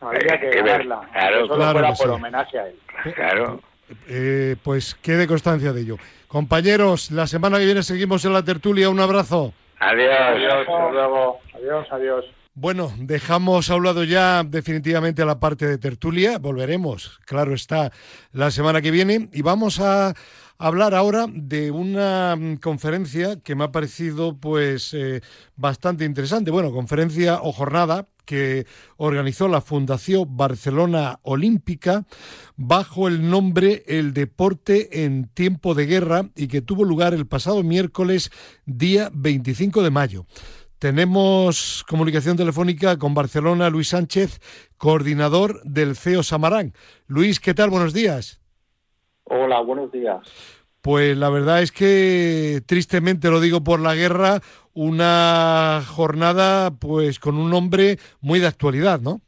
Habría que ganarla. Claro, claro por homenaje a él. Claro. Eh, pues quede constancia de ello. Compañeros, la semana que viene seguimos en la tertulia. Un abrazo. Adiós. Adiós. luego. Adiós, adiós. Bueno, dejamos a un lado ya definitivamente la parte de tertulia. Volveremos, claro está, la semana que viene. Y vamos a hablar ahora de una mm, conferencia que me ha parecido pues eh, bastante interesante. Bueno, conferencia o jornada que organizó la Fundación Barcelona Olímpica bajo el nombre El Deporte en Tiempo de Guerra y que tuvo lugar el pasado miércoles día 25 de mayo. Tenemos comunicación telefónica con Barcelona, Luis Sánchez, coordinador del CEO Samarán. Luis, ¿qué tal? Buenos días. Hola, buenos días. Pues la verdad es que tristemente lo digo por la guerra, una jornada pues con un nombre muy de actualidad, ¿no?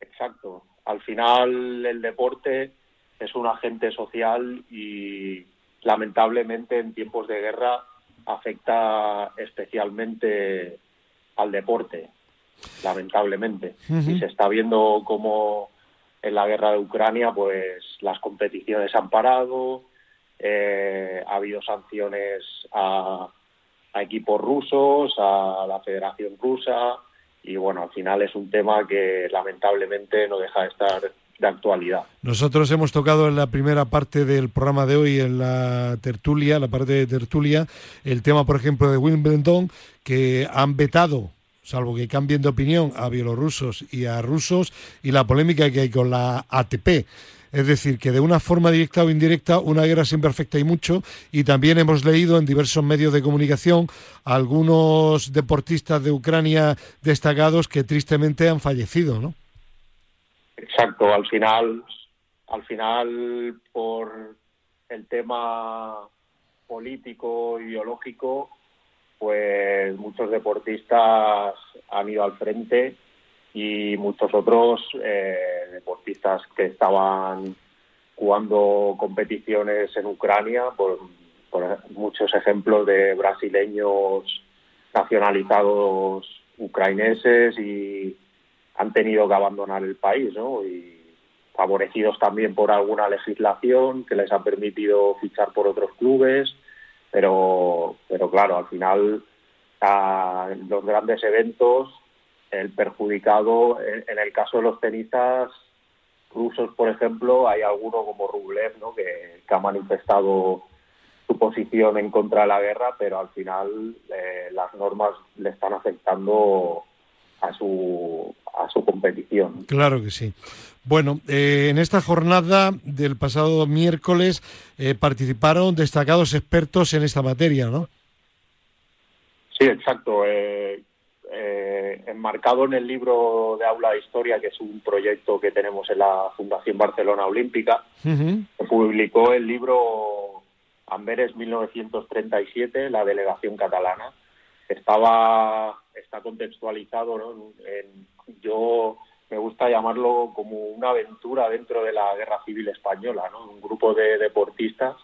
Exacto. Al final el deporte es un agente social y lamentablemente en tiempos de guerra afecta especialmente al deporte, lamentablemente. Y se está viendo como en la guerra de Ucrania pues las competiciones han parado, eh, ha habido sanciones a, equipos rusos, a la Federación Rusa y bueno, al final es un tema que lamentablemente no deja de estar de actualidad. Nosotros hemos tocado en la primera parte del programa de hoy, en la tertulia, la parte de tertulia, el tema, por ejemplo, de Wimbledon, que han vetado salvo que cambien de opinión a bielorrusos y a rusos, y la polémica que hay con la ATP. Es decir, que de una forma directa o indirecta una guerra siempre afecta y mucho. Y también hemos leído en diversos medios de comunicación algunos deportistas de Ucrania destacados que tristemente han fallecido, ¿no? Exacto. Al final, al final por el tema político, ideológico, pues muchos deportistas han ido al frente y muchos otros eh, deportistas que estaban jugando competiciones en Ucrania, por, muchos ejemplos de brasileños nacionalizados ucraneses y han tenido que abandonar el país, ¿no? Y favorecidos también por alguna legislación que les ha permitido fichar por otros clubes, pero, pero claro, al final a los grandes eventos el perjudicado, en, el caso de los tenistas rusos, por ejemplo, hay alguno como Rublev, ¿no? que, ha manifestado su posición en contra de la guerra, pero al final eh, las normas le están afectando a su, a su competición. Claro que sí. Bueno, eh, en esta jornada del pasado miércoles eh, participaron destacados expertos en esta materia, ¿no? Sí, exacto. Eh, enmarcado en el libro de Aula de Historia, que es un proyecto que tenemos en la Fundación Barcelona Olímpica, se publicó el libro Amberes 1937, la delegación catalana. Estaba, está contextualizado, ¿no? yo me gusta llamarlo como una aventura dentro de la Guerra Civil Española, ¿no? Un grupo de deportistas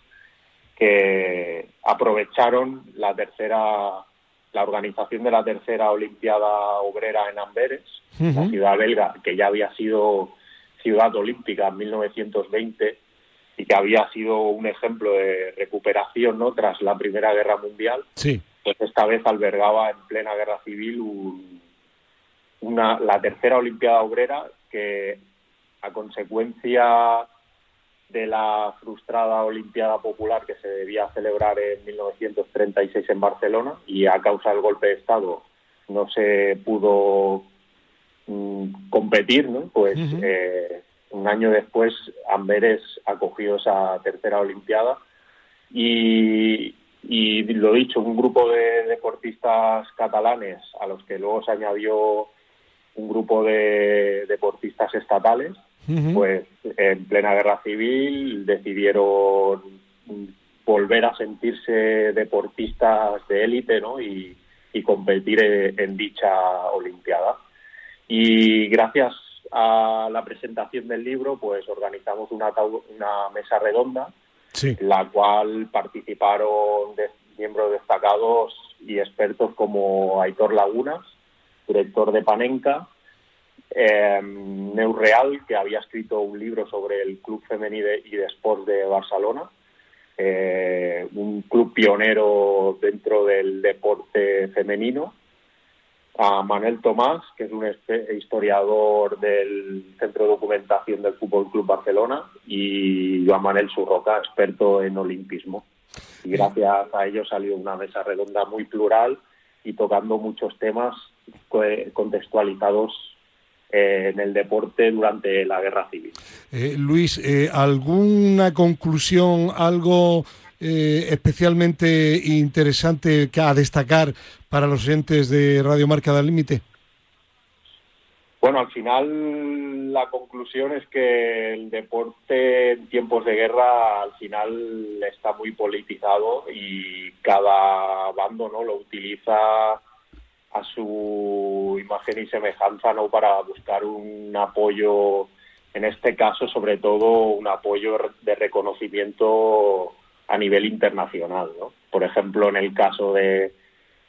que aprovecharon la tercera la organización de la tercera Olimpiada Obrera en Amberes, la ciudad belga, que ya había sido ciudad olímpica en 1920 y que había sido un ejemplo de recuperación ¿no? tras la Primera Guerra Mundial, sí. Pues esta vez albergaba en plena guerra civil una, la tercera Olimpiada Obrera que a consecuencia de la frustrada Olimpiada Popular que se debía celebrar en 1936 en Barcelona y a causa del golpe de Estado no se pudo mm, competir, ¿no? Pues eh, un año después Amberes acogió esa tercera Olimpiada y, y lo dicho, un grupo de deportistas catalanes a los que luego se añadió un grupo de deportistas estatales pues en plena guerra civil decidieron volver a sentirse deportistas de élite ¿no? y, competir en, dicha Olimpiada. Y gracias a la presentación del libro, pues organizamos una, una mesa redonda, en la cual participaron miembros destacados y expertos como Aitor Lagunas, director de Panenka, eh, Neureal, que había escrito un libro sobre el Club Femenino y de Sports de Barcelona, eh, un club pionero dentro del deporte femenino, a Manuel Tomás, que es un historiador del Centro de Documentación del Fútbol Club Barcelona, y Joan Manuel Surroca, experto en olimpismo. Y gracias a ellos salió una mesa redonda muy plural y tocando muchos temas contextualizados en el deporte durante la guerra civil. Eh, Luis, eh, ¿alguna conclusión, algo eh, especialmente interesante a destacar para los oyentes de Radio Marca del Límite? Bueno, al final la conclusión es que el deporte en tiempos de guerra al final está muy politizado y cada bando no lo utiliza a su imagen y semejanza no para buscar un apoyo en este caso sobre todo un apoyo de reconocimiento a nivel internacional ¿no? por ejemplo en el caso de,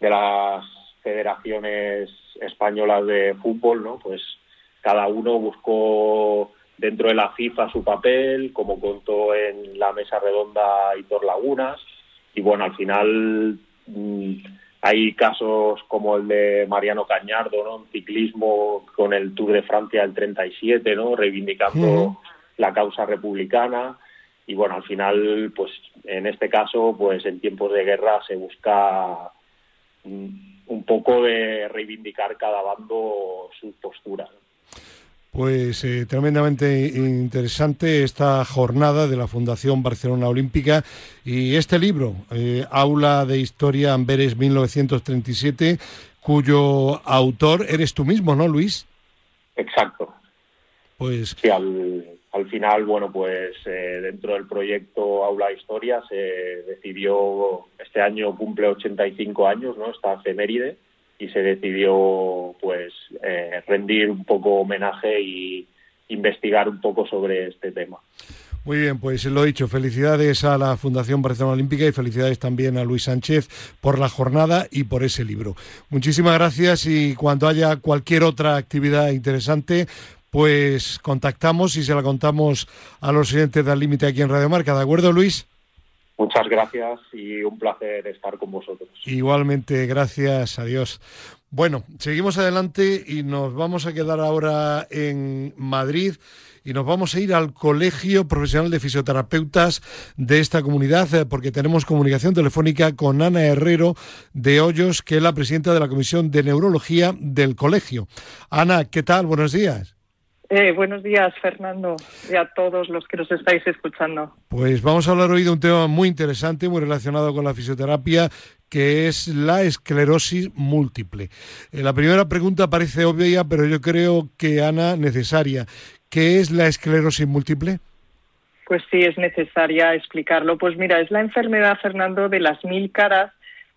de las federaciones españolas de fútbol no pues cada uno buscó dentro de la FIFA su papel como contó en la mesa redonda Hitor Lagunas y bueno al final mm, hay casos como el de Mariano Cañardo, ¿no? En ciclismo con el Tour de Francia del 37, ¿no? Reivindicando la causa republicana. Y bueno, al final, pues en este caso, pues en tiempos de guerra se busca un poco de reivindicar cada bando su postura. Pues eh, tremendamente interesante esta jornada de la Fundación Barcelona Olímpica y este libro, eh, Aula de Historia Amberes 1937, cuyo autor eres tú mismo, ¿no, Luis? Exacto. Pues sí, al, al final, bueno, pues eh, dentro del proyecto Aula Historia se decidió, este año cumple 85 años, ¿no? Esta efeméride y se decidió pues eh, rendir un poco homenaje y investigar un poco sobre este tema. Muy bien, pues lo dicho, felicidades a la Fundación Barcelona Olímpica y felicidades también a Luis Sánchez por la jornada y por ese libro. Muchísimas gracias y cuando haya cualquier otra actividad interesante, pues contactamos y se la contamos a los siguientes del límite aquí en Radio Marca. ¿De acuerdo, Luis? Muchas gracias y un placer estar con vosotros. Igualmente, gracias, adiós. Bueno, seguimos adelante y nos vamos a quedar ahora en Madrid y nos vamos a ir al Colegio Profesional de Fisioterapeutas de esta comunidad eh, porque tenemos comunicación telefónica con Ana Herrero de Hoyos, que es la presidenta de la Comisión de Neurología del colegio. Ana, ¿qué tal? Buenos días. Eh, buenos días, Fernando, y a todos los que nos estáis escuchando. Pues vamos a hablar hoy de un tema muy interesante, muy relacionado con la fisioterapia, que es la esclerosis múltiple. Eh, la primera pregunta parece obvia, pero yo creo que, Ana, necesaria. ¿Qué es la esclerosis múltiple? Pues sí, es necesaria explicarlo. Pues mira, es la enfermedad, Fernando, de las mil caras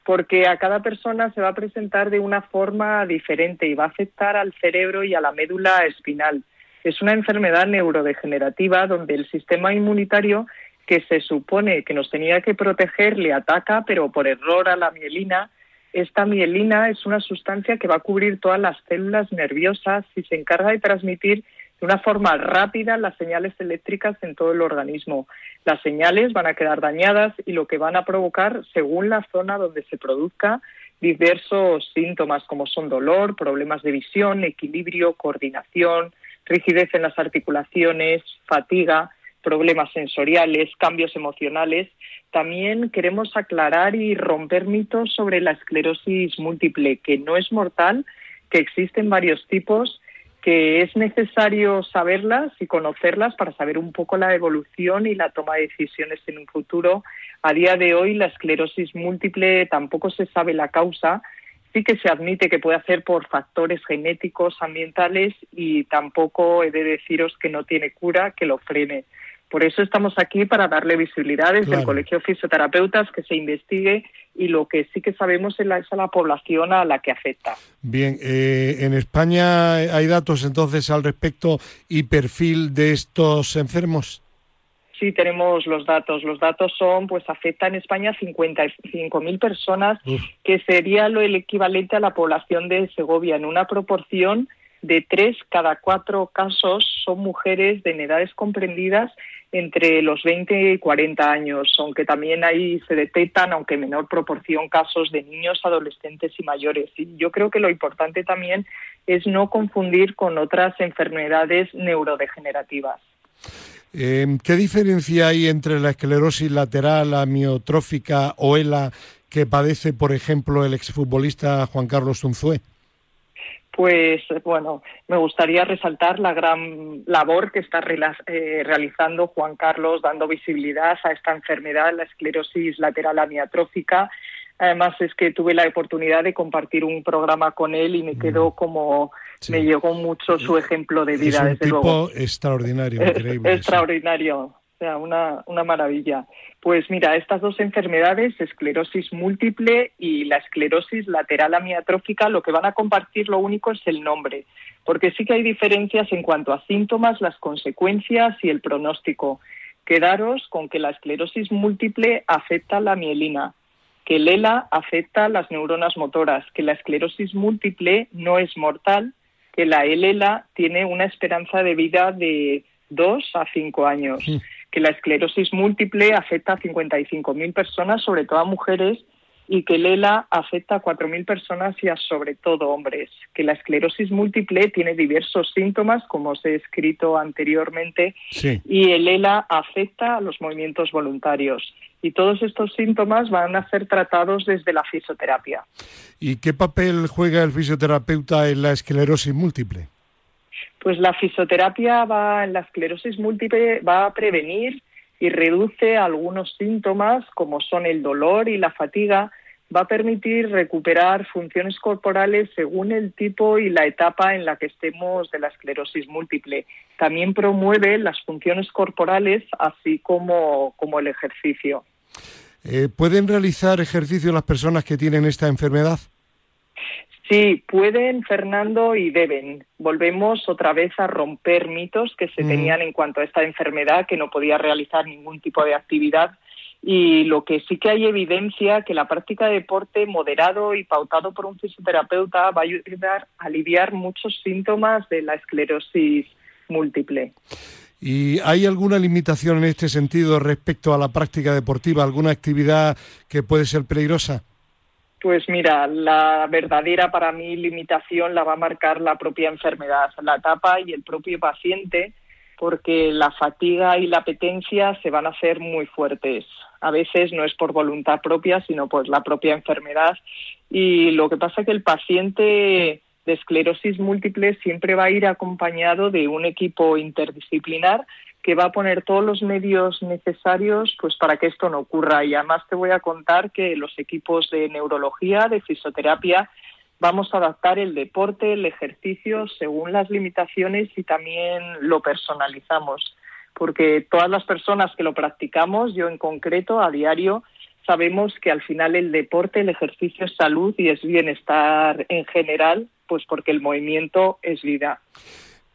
porque a cada persona se va a presentar de una forma diferente y va a afectar al cerebro y a la médula espinal. Es una enfermedad neurodegenerativa donde el sistema inmunitario que se supone que nos tenía que proteger le ataca, pero por error a la mielina. Esta mielina es una sustancia que va a cubrir todas las células nerviosas y se encarga de transmitir de una forma rápida las señales eléctricas en todo el organismo. Las señales van a quedar dañadas y lo que van a provocar, según la zona donde se produzca, diversos síntomas como son dolor, problemas de visión, equilibrio, coordinación, rigidez en las articulaciones, fatiga, problemas sensoriales, cambios emocionales. También queremos aclarar y romper mitos sobre la esclerosis múltiple, que no es mortal, que existen varios tipos que es necesario saberlas y conocerlas para saber un poco la evolución y la toma de decisiones en un futuro. A día de hoy la esclerosis múltiple tampoco se sabe la causa, sí que se admite que puede hacer por factores genéticos, ambientales y tampoco he de deciros que no tiene cura que lo frene. Por eso estamos aquí para darle visibilidad desde el Colegio de Fisioterapeutas, que se investigue y lo que sí que sabemos es la, es la población a la que afecta. Bien, eh, en España hay datos entonces al respecto y perfil de estos enfermos. Sí, tenemos los datos. Los datos son, pues afecta en España 55.000 personas, que sería lo el equivalente a la población de Segovia, en una proporción de tres cada cuatro casos son mujeres de edades comprendidas entre los 20 y 40 años, aunque también ahí se detectan, aunque en menor proporción, casos de niños, adolescentes y mayores. Y yo creo que lo importante también es no confundir con otras enfermedades neurodegenerativas. Em, ¿Qué diferencia hay entre la esclerosis lateral amiotrófica o ELA que padece, por ejemplo, el exfutbolista Juan Carlos Tunzué? pues bueno, me gustaría resaltar la gran labor que está eh, realizando Juan Carlos dando visibilidad a esta enfermedad, la esclerosis lateral amiatrófica. Además es que tuve la oportunidad de compartir un programa con él y me quedó mm. Me llegó mucho su ejemplo de vida. Es un tipo extraordinario, increíble. extraordinario sea, una, una maravilla. Pues mira, estas dos enfermedades, esclerosis múltiple y la esclerosis lateral amiatrófica, lo que van a compartir lo único es el nombre, porque sí que hay diferencias en cuanto a síntomas, las consecuencias y el pronóstico. Quedaros con que la esclerosis múltiple afecta la mielina, que el ELA afecta las neuronas motoras, que la esclerosis múltiple no es mortal, que la ELA tiene una esperanza de vida de dos a cinco años que la esclerosis múltiple afecta a 55.000 personas, sobre todo a mujeres, y que el ELA afecta a 4.000 personas y a sobre todo hombres. Que la esclerosis múltiple tiene diversos síntomas, como os he escrito anteriormente, y el ELA afecta a los movimientos voluntarios. Y todos estos síntomas van a ser tratados desde la fisioterapia. ¿Y qué papel juega el fisioterapeuta en la esclerosis múltiple? Pues la fisioterapia va en la esclerosis múltiple va a prevenir y reduce algunos síntomas como son el dolor y la fatiga, va a permitir recuperar funciones corporales según el tipo y la etapa en la que estemos de la esclerosis múltiple. También promueve las funciones corporales así como, como el ejercicio. Eh, ¿Pueden realizar ejercicio las personas que tienen esta enfermedad? Sí, pueden, Fernando, y deben. Volvemos otra vez a romper mitos que se tenían en cuanto a esta enfermedad, que no podía realizar ningún tipo de actividad. Y lo que sí que hay evidencia que la práctica de deporte moderado y pautado por un fisioterapeuta va a ayudar a aliviar muchos síntomas de la esclerosis múltiple. ¿Y hay alguna limitación en este sentido respecto a la práctica deportiva? ¿Alguna actividad que puede ser peligrosa? Pues mira, la verdadera para mí limitación la va a marcar la propia enfermedad, la etapa y el propio paciente, porque la fatiga y la apetencia se van a hacer muy fuertes. A veces no es por voluntad propia, sino por la propia enfermedad. Y lo que pasa es que el paciente de esclerosis múltiple siempre va a ir acompañado de un equipo interdisciplinar que va a poner todos los medios necesarios pues para que esto no ocurra. Y además te voy a contar que los equipos de neurología, de fisioterapia vamos a adaptar el deporte, el ejercicio según las limitaciones y también lo personalizamos. Porque todas las personas que lo practicamos, yo en concreto a diario sabemos que al final el deporte, el ejercicio es salud y es bienestar en general, pues porque el movimiento es vida.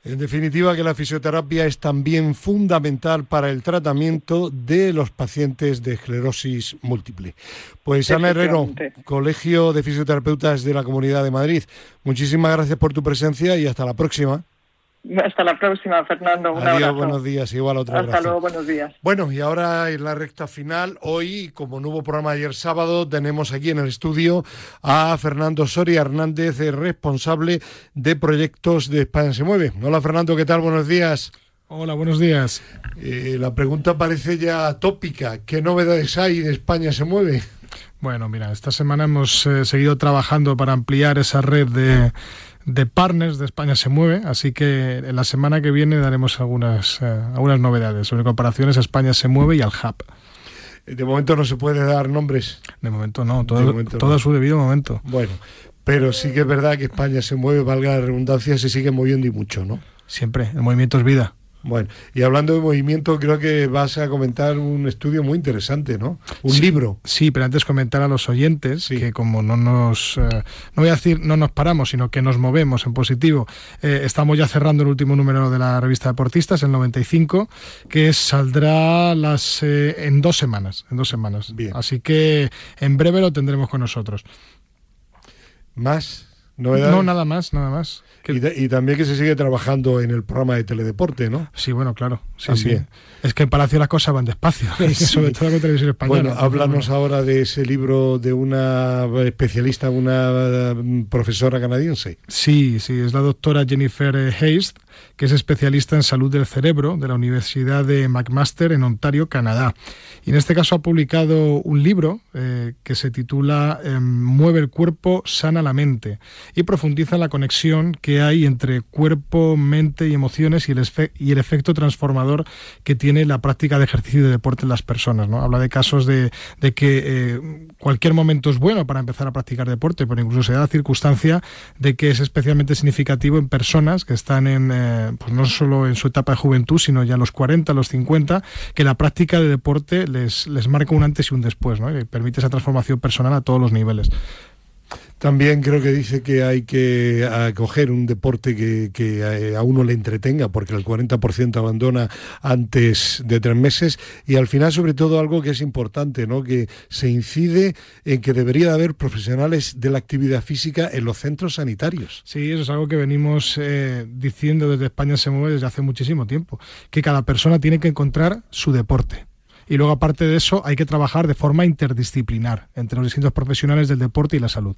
En definitiva, que la fisioterapia es también fundamental para el tratamiento de los pacientes de esclerosis múltiple. Pues Ana Herrero, Colegio de Fisioterapeutas de la Comunidad de Madrid, muchísimas gracias por tu presencia y hasta la próxima. Hasta la próxima, Fernando. Un Adiós, buenos días. Igual otra Hasta luego, buenos días. Bueno, y ahora en la recta final, hoy, como no hubo programa ayer sábado, tenemos aquí en el estudio a Fernando Soria Hernández, responsable de proyectos de España se mueve. Hola, Fernando, ¿qué tal? Buenos días. Hola, buenos días. Eh, la pregunta parece ya tópica. ¿Qué novedades hay de España se mueve? Bueno, mira, esta semana hemos eh, seguido trabajando para ampliar esa red de de partners de España se mueve, así que en la semana que viene daremos algunas, eh, algunas novedades sobre comparaciones a España se mueve y al Hub. De momento no se puede dar nombres. De momento no, todo, todo a su debido momento. Bueno, pero sí que es verdad que España se mueve, valga la redundancia, se sigue moviendo y mucho, ¿no? Siempre, el movimiento es vida. Bueno, y hablando de movimiento, creo que vas a comentar un estudio muy interesante, ¿no? Un libro. Sí, pero antes comentar a los oyentes que como no nos, eh, no voy a decir no nos paramos, sino que nos movemos en positivo, eh, estamos ya cerrando el último número de la revista Deportistas, el 95, que saldrá las eh, en dos semanas, en dos semanas. Bien. Así que en breve lo tendremos con nosotros. ¿Más? No, nada más, nada más. Y, también que se sigue trabajando en el programa de teledeporte, ¿no? Sí, bueno, claro. Sí, sí. Es que en Palacio las cosas van despacio, sobre todo con televisión española. Bueno, háblanos ahora de ese libro de una especialista, una mm, profesora canadiense. Sí, sí, es la doctora Jennifer Hayes, que es especialista en salud del cerebro de la Universidad de McMaster en Ontario, Canadá. Y en este caso ha publicado un libro eh, que se titula em, Mueve el cuerpo, sana la mente y profundiza la conexión que hay entre cuerpo, mente y emociones y el, y el efecto transformador que tiene la práctica de ejercicio y de deporte en las personas. ¿no? Habla de casos de, que eh, cualquier momento es bueno para empezar a practicar deporte, pero incluso se da la circunstancia de que es especialmente significativo en personas que están en, eh, pues no solo en su etapa de juventud, sino ya a los 40, a los 50, que la práctica de deporte les, les marca un antes y un después, ¿no? permite esa transformación personal a todos los niveles. También creo que dice que hay que acoger un deporte que, a uno le entretenga, porque el 40% abandona antes de tres meses. Y al final, sobre todo, algo que es importante, ¿no? que se incide en que debería haber profesionales de la actividad física en los centros sanitarios. Sí, eso es algo que venimos eh, diciendo desde España se mueve desde hace muchísimo tiempo, que cada persona tiene que encontrar su deporte. Y luego, aparte de eso, hay que trabajar de forma interdisciplinar entre los distintos profesionales del deporte y la salud.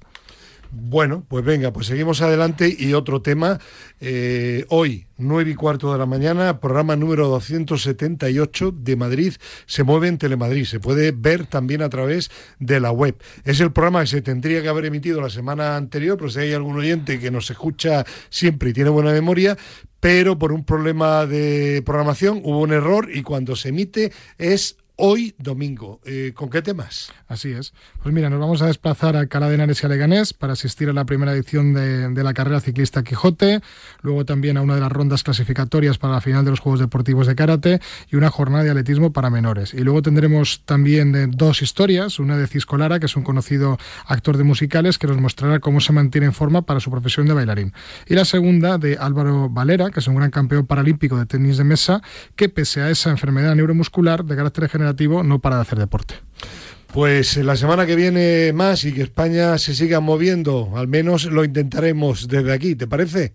Bueno, pues venga, pues seguimos adelante y otro tema. Eh, hoy, nueve y cuarto de la mañana, programa número 278 de Madrid se mueve en Telemadrid. Se puede ver también a través de la web. Es el programa que se tendría que haber emitido la semana anterior, pero si hay algún oyente que nos escucha siempre y tiene buena memoria, pero por un problema de programación hubo un error y cuando se emite es hoy domingo. Eh, ¿Con qué temas? Así es. Pues mira, nos vamos a desplazar a Cala de Henares y a para asistir a la primera edición de, la carrera ciclista Quijote, luego también a una de las rondas clasificatorias para la final de los Juegos Deportivos de Karate y una jornada de atletismo para menores. Y luego tendremos también eh, dos historias, una de Cisco Lara, que es un conocido actor de musicales que nos mostrará cómo se mantiene en forma para su profesión de bailarín. Y la segunda de Álvaro Valera, que es un gran campeón paralímpico de tenis de mesa, que pese a esa enfermedad neuromuscular de carácter general no para de hacer deporte. Pues la semana que viene más y que España se siga moviendo, al menos lo intentaremos desde aquí, ¿te parece?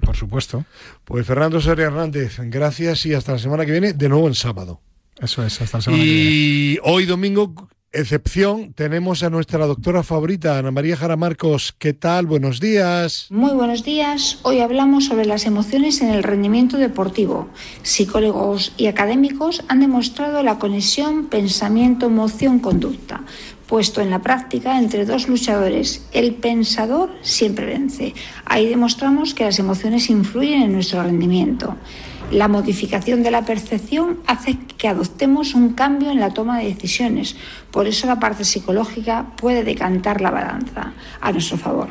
Por supuesto. Pues Fernando Soria Hernández, gracias y hasta la semana que viene, de nuevo el sábado. Eso es, hasta la semana que viene. Y hoy domingo excepción, tenemos a nuestra doctora favorita, Ana María Jara Marcos. ¿Qué tal? Buenos días. Muy buenos días. Hoy hablamos sobre las emociones en el rendimiento deportivo. Psicólogos y académicos han demostrado la conexión pensamiento-emoción-conducta, puesto en la práctica entre dos luchadores. El pensador siempre vence. Ahí demostramos que las emociones influyen en nuestro rendimiento. La modificación de la percepción hace que adoptemos un cambio en la toma de decisiones. Por eso la parte psicológica puede decantar la balanza a nuestro favor.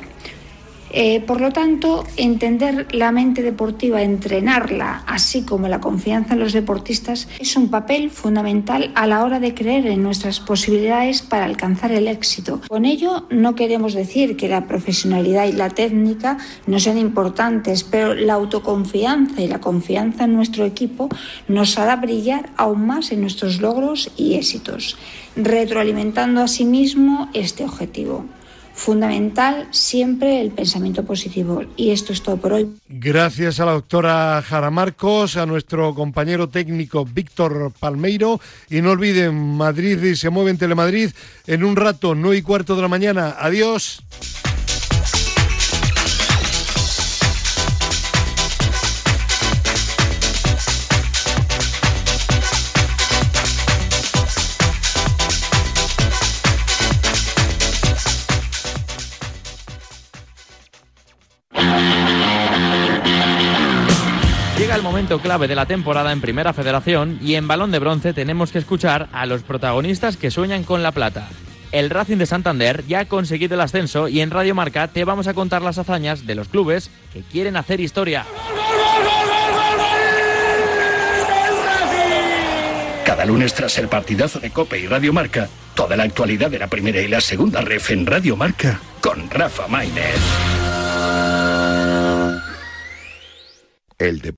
Eh, por lo tanto, entender la mente deportiva, entrenarla, así como la confianza en los deportistas, es un papel fundamental a la hora de creer en nuestras posibilidades para alcanzar el éxito. Con ello, no queremos decir que la profesionalidad y la técnica no sean importantes, pero la autoconfianza y la confianza en nuestro equipo nos hará brillar aún más en nuestros logros y éxitos, retroalimentando asimismo este objetivo. Fundamental siempre el pensamiento positivo. Y esto es todo por hoy. Gracias a la doctora Jara Marcos, a nuestro compañero técnico Víctor Palmeiro. Y no olviden, Madrid y se mueve en Telemadrid en un rato, no y cuarto de la mañana. Adiós. El momento clave de la temporada en Primera Federación y en Balón de Bronce tenemos que escuchar a los protagonistas que sueñan con la plata. El Racing de Santander ya ha conseguido el ascenso y en Radio Marca te vamos a contar las hazañas de los clubes que quieren hacer historia. Cada lunes tras el partidazo de Cope y Radio Marca, toda la actualidad de la primera y la segunda ref en Radio Marca con Rafa Maínez. El de